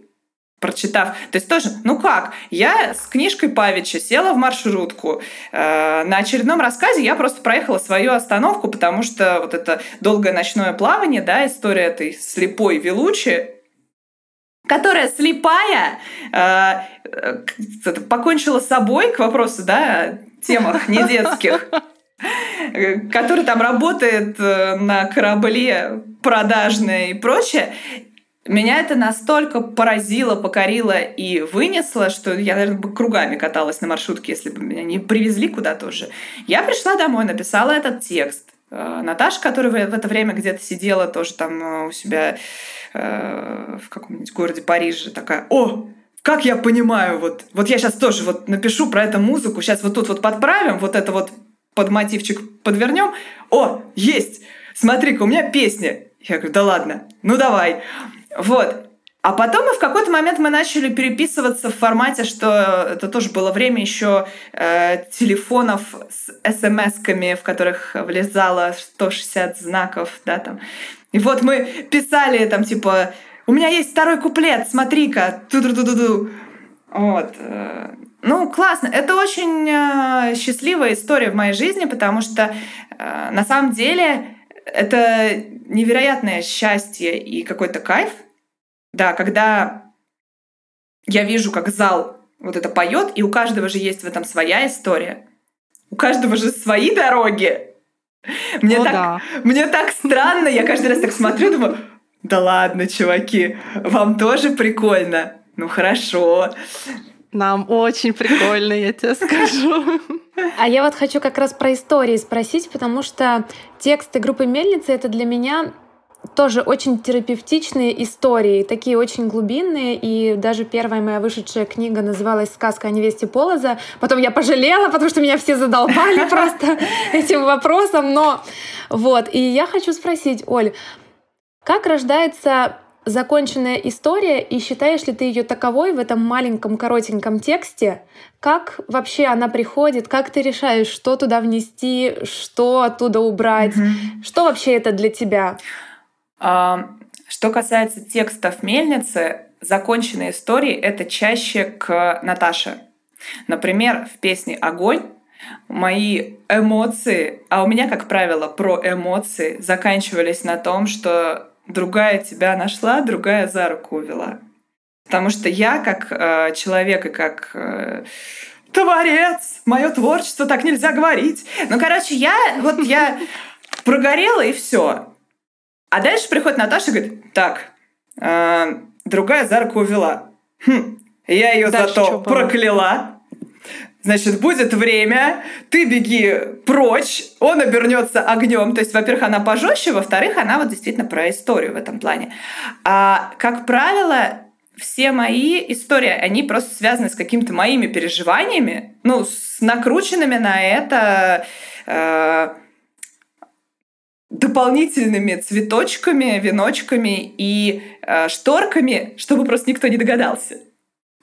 прочитав. То есть тоже, ну как, я с книжкой Павича села в маршрутку. Э, на очередном рассказе я просто проехала свою остановку, потому что вот это долгое ночное плавание, да, история этой слепой Вилучи, которая слепая, э, э, покончила с собой, к вопросу, да, темах не детских, который там работает на корабле продажное и прочее. Меня это настолько поразило, покорило и вынесло, что я, наверное, бы кругами каталась на маршрутке, если бы меня не привезли куда-то уже. Я пришла домой, написала этот текст. Э, Наташа, которая в это время где-то сидела тоже там э, у себя э, в каком-нибудь городе Париже, такая, о, как я понимаю, вот, вот я сейчас тоже вот напишу про эту музыку, сейчас вот тут вот подправим, вот это вот под мотивчик подвернем. О, есть! Смотри-ка, у меня песня. Я говорю, да ладно, ну давай. Вот. А потом мы в какой-то момент мы начали переписываться в формате, что это тоже было время еще э, телефонов с смс-ками, в которых влезало 160 знаков, да, там. И вот мы писали там типа у меня есть второй куплет, смотри-ка, ту-ду-ду-ду-ду. Вот. Э, ну, классно. Это очень э, счастливая история в моей жизни, потому что э, на самом деле это невероятное счастье и какой-то кайф. Да, когда я вижу, как зал вот это поет, и у каждого же есть в этом своя история. У каждого же свои дороги. Мне, О, так, да. мне так странно, я каждый раз так смотрю, думаю, да ладно, чуваки, вам тоже прикольно? Ну хорошо. Нам очень прикольно, я тебе скажу. А я вот хочу как раз про истории спросить, потому что тексты группы Мельницы это для меня тоже очень терапевтичные истории, такие очень глубинные, и даже первая моя вышедшая книга называлась «Сказка о невесте Полоза». Потом я пожалела, потому что меня все задолбали просто этим вопросом, но вот. И я хочу спросить, Оль, как рождается законченная история, и считаешь ли ты ее таковой в этом маленьком коротеньком тексте? Как вообще она приходит? Как ты решаешь, что туда внести, что оттуда убрать? Mm-hmm. Что вообще это для тебя? А, что касается текстов мельницы, законченные истории это чаще к Наташе. Например, в песне Огонь мои эмоции, а у меня, как правило, про эмоции заканчивались на том, что другая тебя нашла, другая за руку увела. Потому что я, как э, человек и как э, творец, мое творчество, так нельзя говорить. Ну, короче, я вот я прогорела и все. А дальше приходит Наташа и говорит, так, э, другая за руку увела. Хм, я ее зато прокляла, Значит, будет время, ты беги прочь, он обернется огнем. То есть, во-первых, она пожестче, во-вторых, она вот действительно про историю в этом плане. А, как правило, все мои истории, они просто связаны с какими-то моими переживаниями, ну, с накрученными на это э, дополнительными цветочками, веночками и э, шторками, чтобы просто никто не догадался.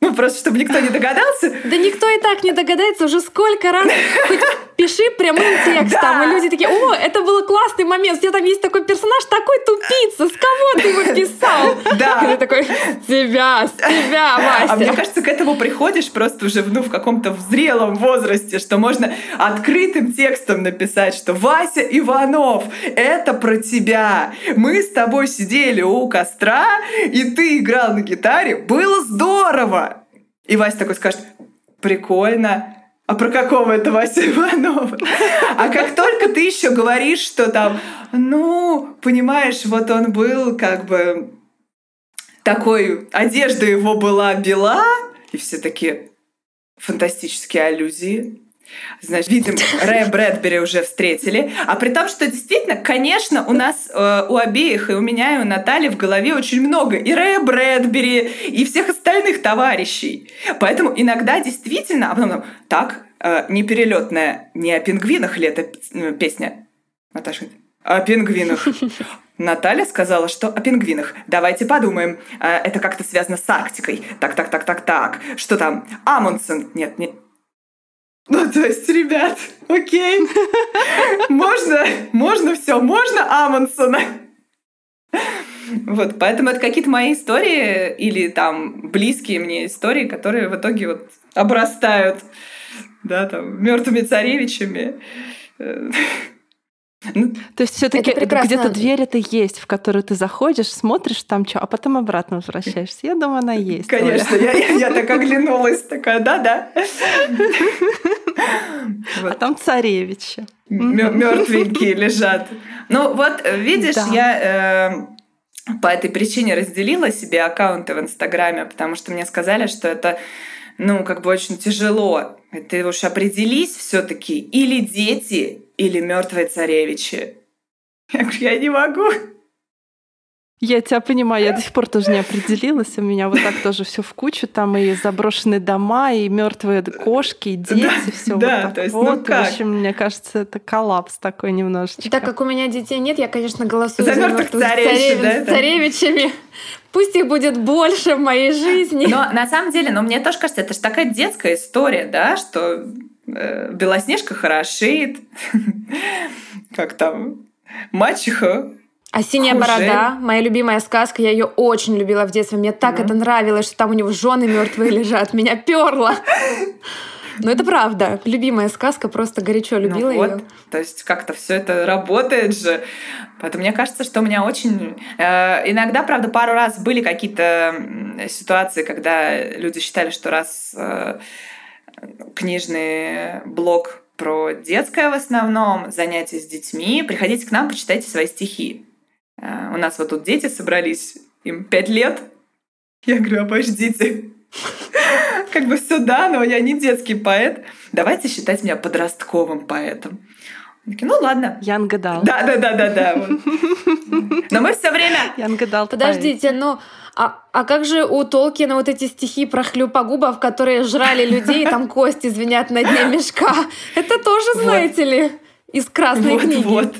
Ну, просто чтобы никто не догадался. Да никто и так не догадается уже сколько раз. Пиши прямым текстом. И люди такие, о, это был классный момент. У тебя там есть такой персонаж, такой тупица. С кого ты его писал? Да. И ты такой, тебя, с тебя, Вася. А мне кажется, к этому приходишь просто уже ну, в каком-то зрелом возрасте, что можно открытым текстом написать, что Вася Иванов, это про тебя. Мы с тобой сидели у костра, и ты играл на гитаре. Было здорово. И Вася такой скажет, прикольно, а про какого это Вася Иванова? А как только ты еще говоришь, что там, ну, понимаешь, вот он был как бы такой, одежда его была бела, и все такие фантастические аллюзии. Значит, видим, Рэя Брэдбери уже встретили. А при том, что действительно, конечно, у нас э, у обеих, и у меня, и у Натальи в голове очень много и Рэя Брэдбери, и всех остальных товарищей. Поэтому иногда действительно, а потом, так, э, не перелетная, не о пингвинах ли эта э, песня? Наташа, о пингвинах. Наталья сказала, что о пингвинах. Давайте подумаем. Э, это как-то связано с Арктикой. Так, так, так, так, так. Что там? Амундсен. Нет, не, ну, то есть, ребят, окей, можно, можно все, можно Амундсена. Вот, поэтому это какие-то мои истории или там близкие мне истории, которые в итоге вот обрастают, да, там, мертвыми царевичами. Ну, То есть все-таки где-то дверь это есть, в которую ты заходишь, смотришь там что, а потом обратно возвращаешься. Я думаю, она есть. Конечно, я, я, я так оглянулась, такая, да-да. А там царевичи. Мертвенькие лежат. Ну вот, видишь, я э, по этой причине разделила себе аккаунты в Инстаграме, потому что мне сказали, что это ну, как бы очень тяжело. Ты уж определись все-таки или дети, или мертвые царевичи. Я говорю, я не могу. Я тебя понимаю, я до сих пор тоже не определилась. У меня вот так тоже все в кучу. Там и заброшенные дома, и мертвые кошки, и дети, да, все да, вот так то есть, вот. Ну как? В общем, мне кажется, это коллапс такой немножечко. Так как у меня детей нет, я, конечно, голосую за, за мертвых царевич, да, царевичами. Пусть их будет больше в моей жизни. Но на самом деле, но мне тоже кажется, это же такая детская история, да, что Белоснежка хорошеет, как там, мачеха а «Синяя Хуже. борода» — моя любимая сказка, я ее очень любила в детстве. Мне так mm это нравилось, что там у него жены мертвые лежат. Меня перло. Но это правда. Любимая сказка, просто горячо ну любила ну вот, ее. То есть как-то все это работает же. Поэтому мне кажется, что у меня очень... Э, иногда, правда, пару раз были какие-то ситуации, когда люди считали, что раз э, книжный блог про детское в основном, занятия с детьми, приходите к нам, почитайте свои стихи. Э, у нас вот тут дети собрались, им пять лет. Я говорю, обождите. Как бы все да, но я не детский поэт. Давайте считать меня подростковым поэтом. Такие, ну ладно. Ян Гадал. Да, да, да, да, да. Но мы все время. Ян Гадал. Подождите, ну а, а как же у Толкина вот эти стихи про хлюпогубов, которые жрали людей, там кости звенят на дне мешка? Это тоже, знаете ли, из красной книги. Вот.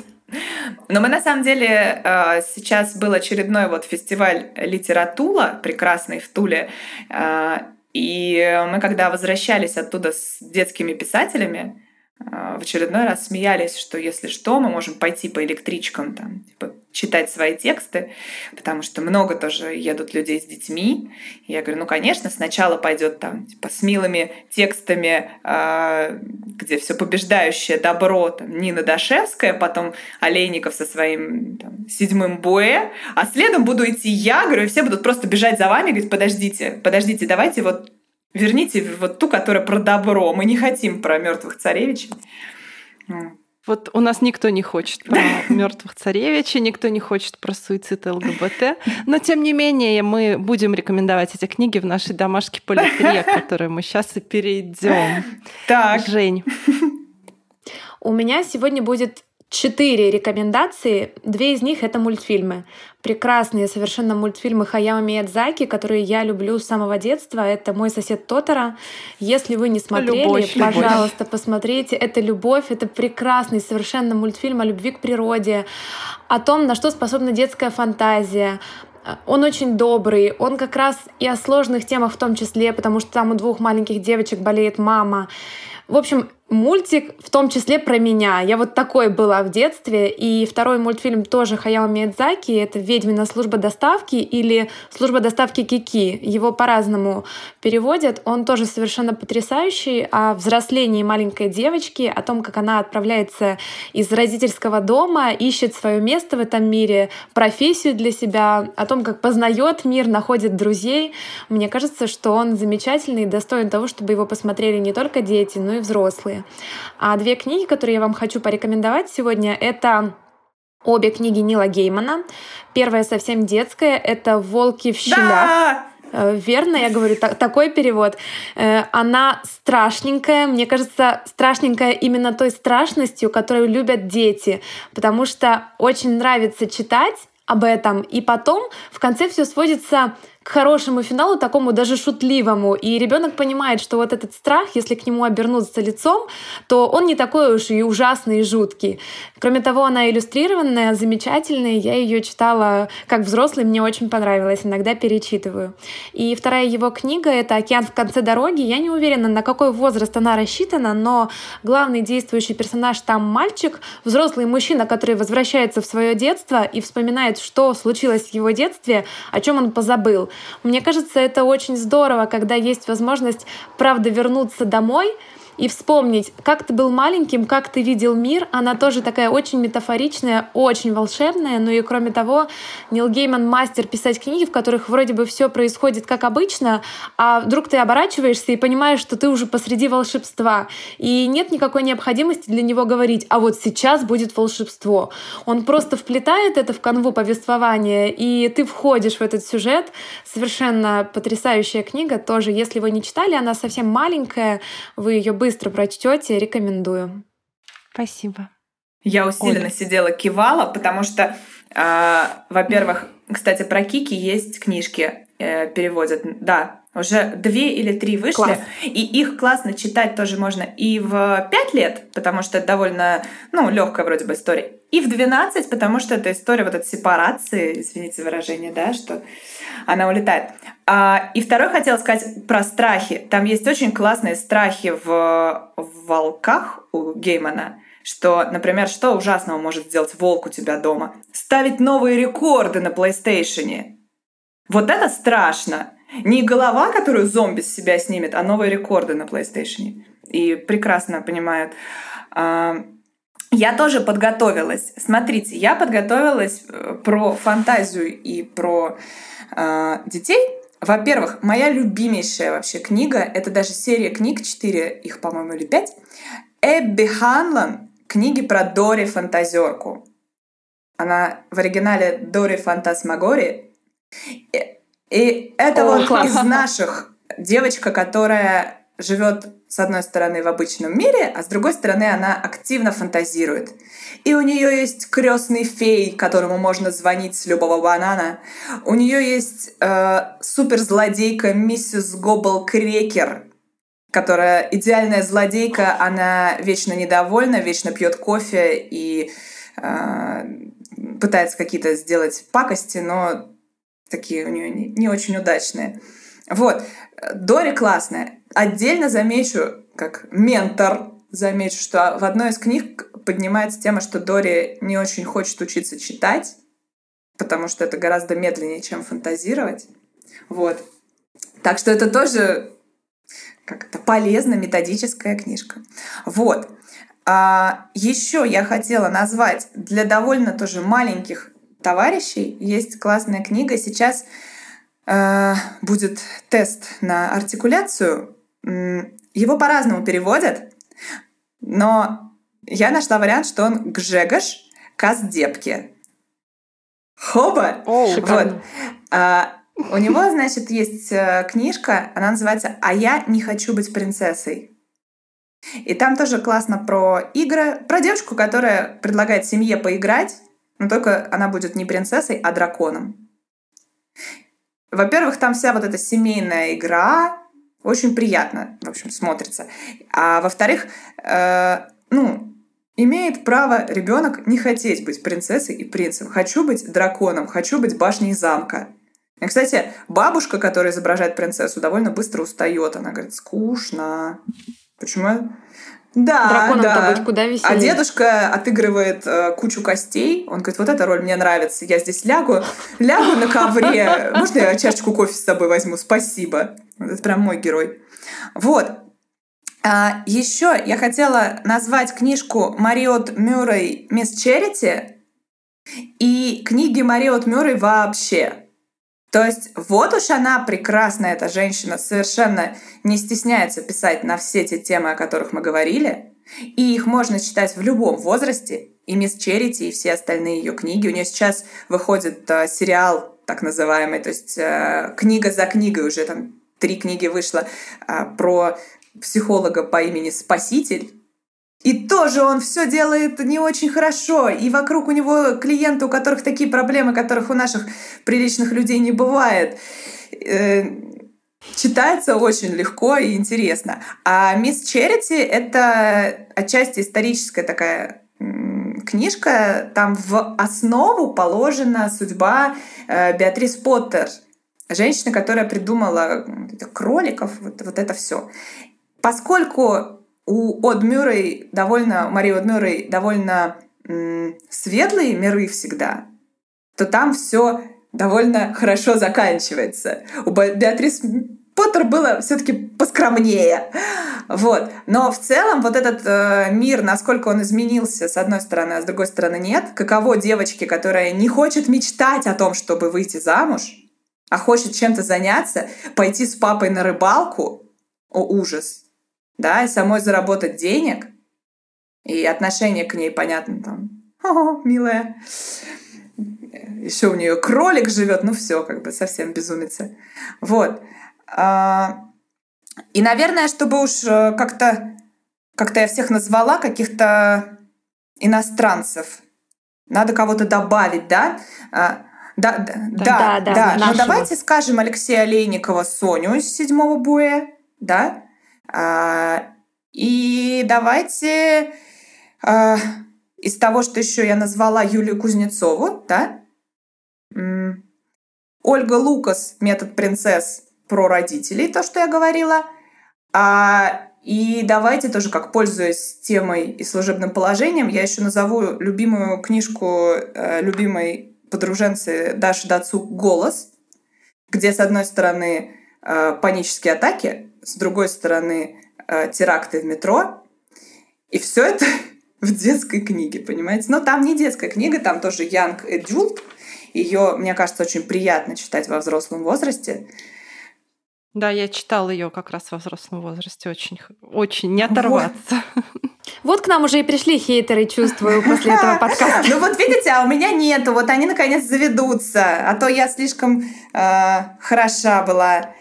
Но мы на самом деле э, сейчас был очередной вот фестиваль литература прекрасный в Туле. Э, и мы когда возвращались оттуда с детскими писателями, в очередной раз смеялись, что если что, мы можем пойти по электричкам, там, типа, читать свои тексты, потому что много тоже едут людей с детьми. И я говорю, ну, конечно, сначала пойдет там типа с милыми текстами, э, где все побеждающее добро, там, Нина Дашевская, потом Олейников со своим там, седьмым боэ, а следом буду идти я, говорю, и все будут просто бежать за вами, говорить, подождите, подождите, давайте вот верните вот ту, которая про добро. Мы не хотим про мертвых царевичей. Вот у нас никто не хочет про мертвых царевичей, никто не хочет про суицид ЛГБТ. Но тем не менее, мы будем рекомендовать эти книги в нашей домашке политре, к которой мы сейчас и перейдем. Так. Жень. У меня сегодня будет четыре рекомендации. Две из них — это мультфильмы. Прекрасные совершенно мультфильмы Хаяо Миядзаки, которые я люблю с самого детства. Это «Мой сосед Тотора». Если вы не смотрели, любовь, пожалуйста, любовь. посмотрите. Это «Любовь». Это прекрасный совершенно мультфильм о любви к природе, о том, на что способна детская фантазия, он очень добрый, он как раз и о сложных темах в том числе, потому что там у двух маленьких девочек болеет мама. В общем, мультик в том числе про меня. Я вот такой была в детстве. И второй мультфильм тоже Хаяо Миядзаки. Это «Ведьмина служба доставки» или «Служба доставки Кики». Его по-разному переводят. Он тоже совершенно потрясающий о взрослении маленькой девочки, о том, как она отправляется из родительского дома, ищет свое место в этом мире, профессию для себя, о том, как познает мир, находит друзей. Мне кажется, что он замечательный и достоин того, чтобы его посмотрели не только дети, но и взрослые. А две книги, которые я вам хочу порекомендовать сегодня, это Обе книги Нила Геймана. Первая совсем детская, это «Волки в щелях». Да! Э, верно, я говорю, так, такой перевод. Э, она страшненькая, мне кажется, страшненькая именно той страшностью, которую любят дети, потому что очень нравится читать об этом, и потом в конце все сводится к хорошему финалу, такому даже шутливому. И ребенок понимает, что вот этот страх, если к нему обернуться лицом, то он не такой уж и ужасный и жуткий. Кроме того, она иллюстрированная, замечательная. Я ее читала как взрослый, мне очень понравилось. Иногда перечитываю. И вторая его книга — это «Океан в конце дороги». Я не уверена, на какой возраст она рассчитана, но главный действующий персонаж там мальчик, взрослый мужчина, который возвращается в свое детство и вспоминает, что случилось в его детстве, о чем он позабыл. Мне кажется, это очень здорово, когда есть возможность, правда, вернуться домой — и вспомнить, как ты был маленьким, как ты видел мир. Она тоже такая очень метафоричная, очень волшебная. Ну и кроме того, Нил Гейман мастер писать книги, в которых вроде бы все происходит как обычно, а вдруг ты оборачиваешься и понимаешь, что ты уже посреди волшебства. И нет никакой необходимости для него говорить, а вот сейчас будет волшебство. Он просто вплетает это в канву повествования, и ты входишь в этот сюжет. Совершенно потрясающая книга тоже. Если вы не читали, она совсем маленькая, вы ее быстро прочтете, рекомендую. Спасибо. Я усиленно Оля. сидела, кивала, потому что, э, во-первых, кстати, про Кики есть книжки, э, переводят. Да, уже две или три вышли. Класс. И их классно читать тоже можно и в пять лет, потому что это довольно, ну, легкая вроде бы история. И в 12, потому что это история вот этой сепарации, извините выражение, да, что она улетает. А, и второй хотела сказать про страхи. Там есть очень классные страхи в, в волках у Геймана что, например, что ужасного может сделать волк у тебя дома? Ставить новые рекорды на PlayStation. Вот это страшно. Не голова, которую зомби с себя снимет, а новые рекорды на PlayStation. И прекрасно понимают. А, я тоже подготовилась. Смотрите, я подготовилась э, про фантазию и про э, детей. Во-первых, моя любимейшая вообще книга, это даже серия книг, 4 их, по-моему, или 5, Эбби Ханлан, книги про Дори Фантазерку. Она в оригинале Дори Фантасмагори. И это О, вот класс. из наших девочка, которая живет с одной стороны в обычном мире, а с другой стороны она активно фантазирует. И у нее есть крестный фей, которому можно звонить с любого банана. У нее есть э, суперзлодейка миссис Гоббл Крекер, которая идеальная злодейка, она вечно недовольна, вечно пьет кофе и э, пытается какие-то сделать пакости, но такие у нее не, не очень удачные. Вот. Дори классная. Отдельно замечу, как ментор, замечу, что в одной из книг поднимается тема, что Дори не очень хочет учиться читать, потому что это гораздо медленнее, чем фантазировать. Вот. Так что это тоже как это полезная методическая книжка. Вот. А еще я хотела назвать для довольно тоже маленьких товарищей есть классная книга. Сейчас э, будет тест на артикуляцию. Его по-разному переводят, но я нашла вариант, что он Гжегош Каздепки. Хоба! О, вот. А, у него, значит, есть э, книжка, она называется «А я не хочу быть принцессой». И там тоже классно про игры, про девушку, которая предлагает семье поиграть, но только она будет не принцессой, а драконом. Во-первых, там вся вот эта семейная игра очень приятно, в общем, смотрится. А во-вторых, э, ну, имеет право ребенок не хотеть быть принцессой и принцем. Хочу быть драконом, хочу быть башней замка. И, кстати, бабушка, которая изображает принцессу, довольно быстро устает. Она говорит, скучно. Почему? Да, Драконом да. быть куда веселее. А дедушка отыгрывает э, кучу костей. Он говорит, вот эта роль мне нравится. Я здесь лягу, лягу на ковре. Можно я чашечку кофе с собой возьму? Спасибо. Это прям мой герой. Вот. А, еще я хотела назвать книжку Мариот Мюррей «Мисс Черити» и книги Мариот Мюррей вообще. То есть вот уж она прекрасная, эта женщина, совершенно не стесняется писать на все те темы, о которых мы говорили. И их можно читать в любом возрасте. И «Мисс Черити», и все остальные ее книги. У нее сейчас выходит э, сериал так называемый, то есть э, книга за книгой уже там три книги вышло э, про психолога по имени Спаситель. И тоже он все делает не очень хорошо. И вокруг у него клиенты, у которых такие проблемы, которых у наших приличных людей не бывает. Э, читается очень легко и интересно. А «Мисс Черити» — это отчасти историческая такая книжка, там в основу положена судьба э, Беатрис Поттер, женщины, которая придумала кроликов, вот, вот это все. Поскольку у Од Мюррей довольно, Марии Од Мюррей довольно м, светлые миры всегда, то там все довольно хорошо заканчивается. У Беатрис Поттер было все-таки поскромнее. Вот. Но в целом вот этот э, мир, насколько он изменился, с одной стороны, а с другой стороны нет. Каково девочке, которая не хочет мечтать о том, чтобы выйти замуж, а хочет чем-то заняться, пойти с папой на рыбалку, о ужас, да, и самой заработать денег, и отношение к ней, понятно, там, о, милая, еще у нее кролик живет, ну все, как бы совсем безумица. Вот. А, и, наверное, чтобы уж э, как-то как-то я всех назвала, каких-то иностранцев. Надо кого-то добавить, да? А, да, да, да, да. да. Но ну, давайте скажем Алексея Олейникова Соню из седьмого боя, да? А, и давайте из того, что еще я назвала Юлию Кузнецову, да? Ольга Лукас, метод принцесс про родителей, то, что я говорила. А, и давайте тоже, как пользуясь темой и служебным положением, я еще назову любимую книжку э, любимой подруженцы Даши Дацук «Голос», где, с одной стороны, панические атаки, с другой стороны, э, теракты в метро. И все это в детской книге, понимаете? Но там не детская книга, там тоже Young Adult. Ее, мне кажется, очень приятно читать во взрослом возрасте. Да, я читала ее как раз во взрослом возрасте. Очень, очень не оторваться. Вот. вот к нам уже и пришли хейтеры, чувствую, после этого подкаста. Ну вот видите, а у меня нету. Вот они наконец заведутся. А то я слишком э, хороша была.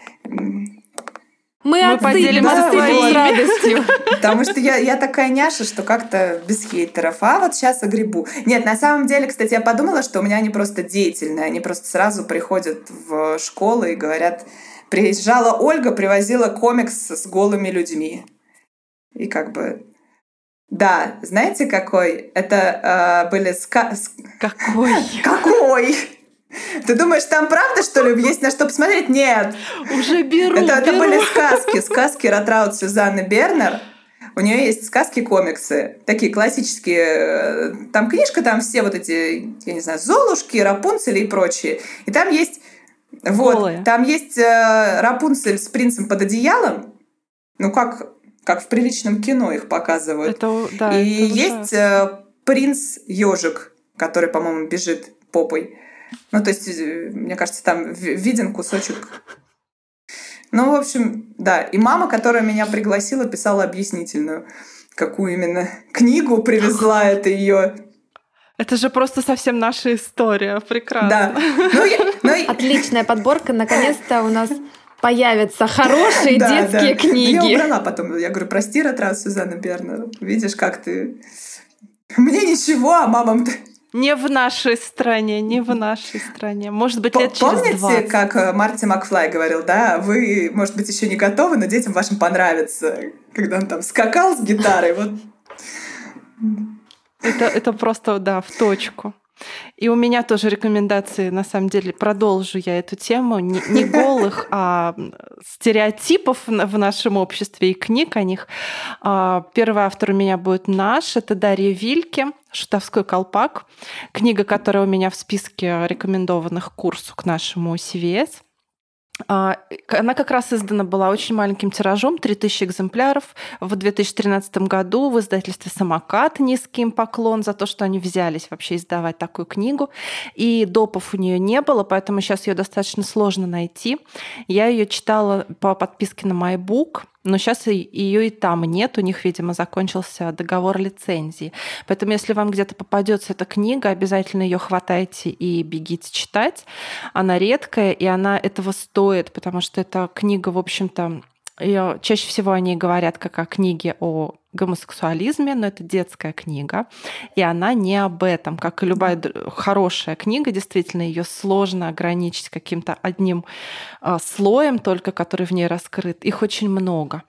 Мы, Мы поделим да, с радостью. Потому что я, я такая няша, что как-то без хейтеров. А вот сейчас огребу. Нет, на самом деле, кстати, я подумала, что у меня они просто деятельные. Они просто сразу приходят в школы и говорят, Приезжала Ольга, привозила комикс с голыми людьми. И как бы... Да, знаете какой? Это э, были ска... Какой? Какой? Ты думаешь, там правда, что ли, есть на что посмотреть? Нет. Уже беру, Это, беру. это были сказки. Сказки Ротраут Сюзанны Бернер. У нее есть сказки-комиксы, такие классические. Там книжка, там все вот эти, я не знаю, Золушки, Рапунцели и прочие. И там есть вот, Голые. там есть э, Рапунцель с принцем под одеялом, ну как, как в приличном кино их показывают. Это, да, И это есть э, принц ежик, который, по-моему, бежит попой. Ну, то есть, э, мне кажется, там виден кусочек. Ну, в общем, да. И мама, которая меня пригласила, писала объяснительную, какую именно книгу привезла это ее это же просто совсем наша история. Прекрасно. Да. Ну, я, ну, Отличная подборка. Наконец-то у нас появятся хорошие да, детские да. книги. Я убрала потом. Я говорю, прости, Ратрас Сюзанна Бернер. Видишь, как ты... Мне ничего, а мамам... Не в нашей стране, не в нашей стране. Может быть, лет через Помните, 20. как э, Марти Макфлай говорил, да, вы, может быть, еще не готовы, но детям вашим понравится, когда он там скакал с гитарой, вот это, это просто, да, в точку. И у меня тоже рекомендации, на самом деле, продолжу я эту тему, не, не голых, а стереотипов в нашем обществе и книг о них. А, первый автор у меня будет наш, это Дарья Вильке, «Шутовской колпак», книга, которая у меня в списке рекомендованных курсу к нашему CVS. А, она как раз издана была очень маленьким тиражом, 3000 экземпляров. В 2013 году в издательстве «Самокат» низкий им поклон за то, что они взялись вообще издавать такую книгу. И допов у нее не было, поэтому сейчас ее достаточно сложно найти. Я ее читала по подписке на MyBook. Но сейчас ее и там нет, у них, видимо, закончился договор лицензии. Поэтому, если вам где-то попадется эта книга, обязательно ее хватайте и бегите читать. Она редкая, и она этого стоит, потому что эта книга, в общем-то, чаще всего они говорят как о книге о гомосексуализме, но это детская книга, и она не об этом. Как и любая хорошая книга, действительно, ее сложно ограничить каким-то одним э, слоем, только который в ней раскрыт. Их очень много.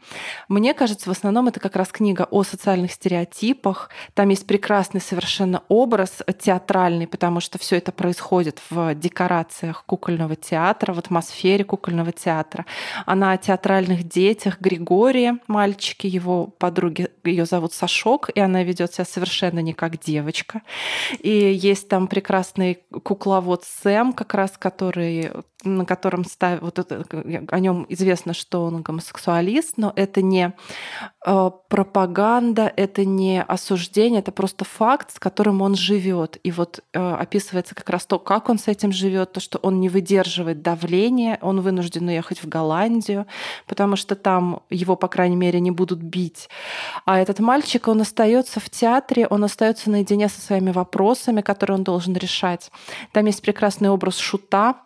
Мне кажется, в основном это как раз книга о социальных стереотипах. Там есть прекрасный совершенно образ театральный, потому что все это происходит в декорациях кукольного театра, в атмосфере кукольного театра. Она о театральных детях Григория, мальчике, его подруги ее зовут Сашок, и она ведет себя совершенно не как девочка. И есть там прекрасный кукловод Сэм, как раз который на котором ставят, вот это, о нем известно, что он гомосексуалист, но это не э, пропаганда, это не осуждение, это просто факт, с которым он живет. И вот э, описывается как раз то, как он с этим живет, то, что он не выдерживает давления, он вынужден уехать в Голландию, потому что там его, по крайней мере, не будут бить. А этот мальчик, он остается в театре, он остается наедине со своими вопросами, которые он должен решать. Там есть прекрасный образ шута,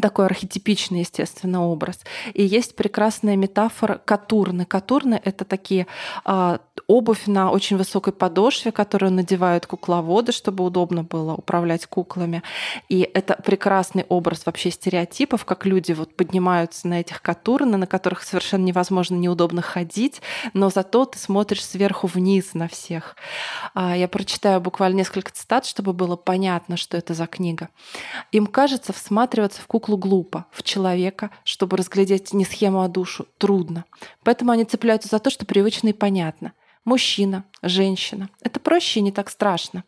такой архетипичный, естественно, образ. И есть прекрасная метафора катурны. Катурны — это такие э, обувь на очень высокой подошве, которую надевают кукловоды, чтобы удобно было управлять куклами. И это прекрасный образ вообще стереотипов, как люди вот поднимаются на этих катурны, на которых совершенно невозможно неудобно ходить, но зато ты смотришь сверху вниз на всех. Э, я прочитаю буквально несколько цитат, чтобы было понятно, что это за книга. Им кажется всматриваться в куклу куклу глупо, в человека, чтобы разглядеть не схему, а душу, трудно. Поэтому они цепляются за то, что привычно и понятно. Мужчина, женщина. Это проще и не так страшно.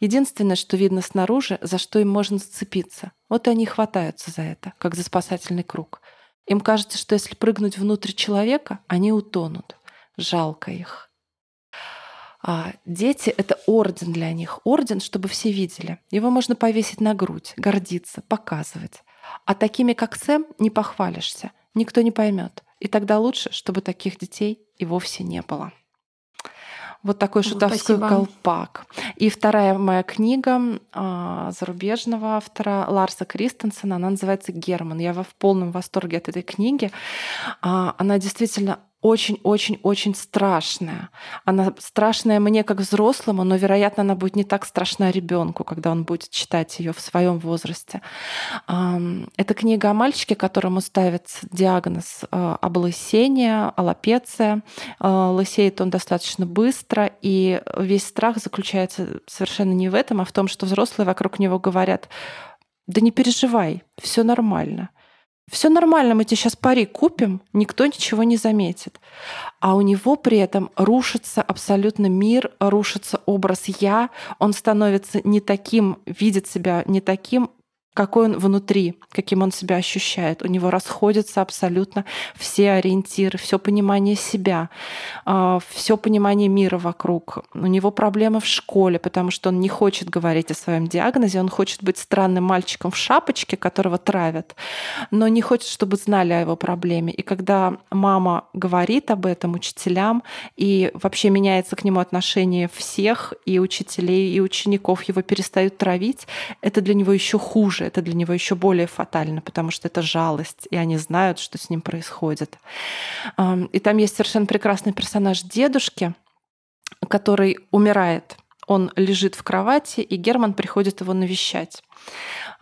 Единственное, что видно снаружи, за что им можно зацепиться. Вот и они хватаются за это, как за спасательный круг. Им кажется, что если прыгнуть внутрь человека, они утонут. Жалко их. А дети — это орден для них. Орден, чтобы все видели. Его можно повесить на грудь, гордиться, показывать. А такими, как Сэм, не похвалишься. Никто не поймет. И тогда лучше, чтобы таких детей и вовсе не было. Вот такой шутовской Спасибо. колпак. И вторая моя книга э, зарубежного автора Ларса Кристенсена, она называется «Герман». Я в полном восторге от этой книги. Э, она действительно очень-очень-очень страшная. Она страшная мне как взрослому, но, вероятно, она будет не так страшна ребенку, когда он будет читать ее в своем возрасте. Это книга о мальчике, которому ставится диагноз э, облысение, аллопеция. Э, лысеет он достаточно быстро, и весь страх заключается совершенно не в этом, а в том, что взрослые вокруг него говорят, да не переживай, все нормально. Все нормально, мы тебе сейчас парик купим, никто ничего не заметит. А у него при этом рушится абсолютно мир, рушится образ «я», он становится не таким, видит себя не таким, какой он внутри, каким он себя ощущает. У него расходятся абсолютно все ориентиры, все понимание себя, а, все понимание мира вокруг. У него проблемы в школе, потому что он не хочет говорить о своем диагнозе, он хочет быть странным мальчиком в шапочке, которого травят, но не хочет, чтобы знали о его проблеме. И когда мама говорит об этом учителям, и вообще меняется к нему отношение всех, и учителей, и учеников его перестают травить, это для него еще хуже хуже, это для него еще более фатально, потому что это жалость, и они знают, что с ним происходит. И там есть совершенно прекрасный персонаж дедушки, который умирает. Он лежит в кровати, и Герман приходит его навещать.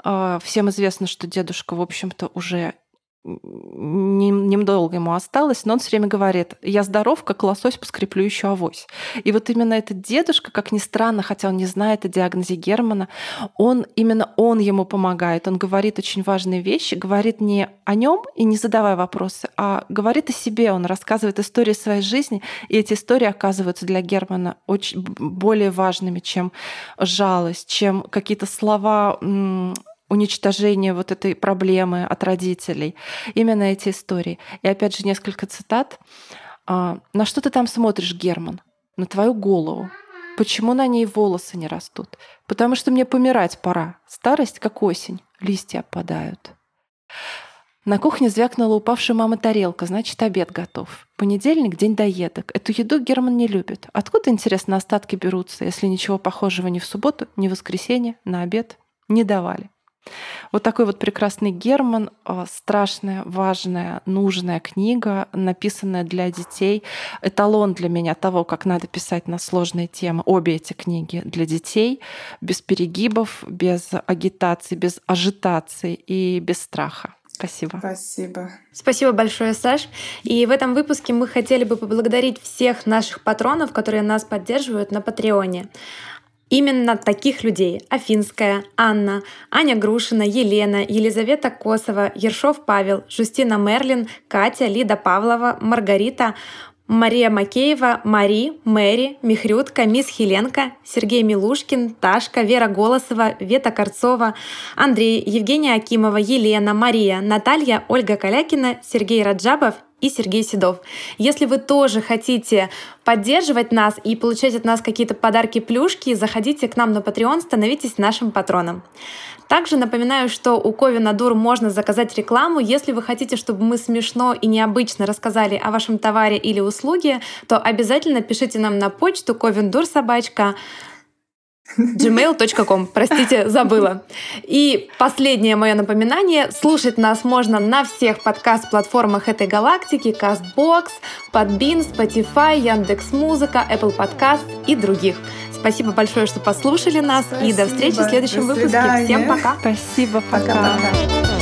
А, всем известно, что дедушка, в общем-то, уже немного ему осталось, но он все время говорит, я здоров, как лосось, поскреплю еще авось. И вот именно этот дедушка, как ни странно, хотя он не знает о диагнозе Германа, он, именно он ему помогает. Он говорит очень важные вещи, говорит не о нем и не задавая вопросы, а говорит о себе. Он рассказывает истории своей жизни, и эти истории оказываются для Германа очень более важными, чем жалость, чем какие-то слова уничтожения вот этой проблемы от родителей. Именно эти истории. И опять же несколько цитат. А, «На что ты там смотришь, Герман? На твою голову. Почему на ней волосы не растут? Потому что мне помирать пора. Старость, как осень. Листья опадают». На кухне звякнула упавшая мама тарелка, значит, обед готов. Понедельник — день доедок. Эту еду Герман не любит. Откуда, интересно, остатки берутся, если ничего похожего ни в субботу, ни в воскресенье на обед не давали? Вот такой вот прекрасный Герман, а, страшная, важная, нужная книга, написанная для детей. Эталон для меня того, как надо писать на сложные темы. Обе эти книги для детей, без перегибов, без агитации, без ажитации и без страха. Спасибо. Спасибо. Спасибо большое, Саш. И в этом выпуске мы хотели бы поблагодарить всех наших патронов, которые нас поддерживают на Патреоне. Именно таких людей — Афинская, Анна, Аня Грушина, Елена, Елизавета Косова, Ершов Павел, Жустина Мерлин, Катя, Лида Павлова, Маргарита, Мария Макеева, Мари, Мэри, Михрютка, Мисс Хеленко, Сергей Милушкин, Ташка, Вера Голосова, Вета Корцова, Андрей, Евгения Акимова, Елена, Мария, Наталья, Ольга Калякина, Сергей Раджабов и Сергей Седов. Если вы тоже хотите поддерживать нас и получать от нас какие-то подарки-плюшки, заходите к нам на Patreon, становитесь нашим патроном. Также напоминаю, что у Ковина Дур можно заказать рекламу. Если вы хотите, чтобы мы смешно и необычно рассказали о вашем товаре или услуге, то обязательно пишите нам на почту ковиндурсобачка gmail.com. Простите, забыла. И последнее мое напоминание. Слушать нас можно на всех подкаст-платформах этой галактики. CastBox, Podbean, Spotify, Яндекс.Музыка, Apple Podcast и других. Спасибо большое, что послушали нас. Спасибо. И до встречи в следующем До выпуске. Всем пока. Спасибо, пока. Пока-пока.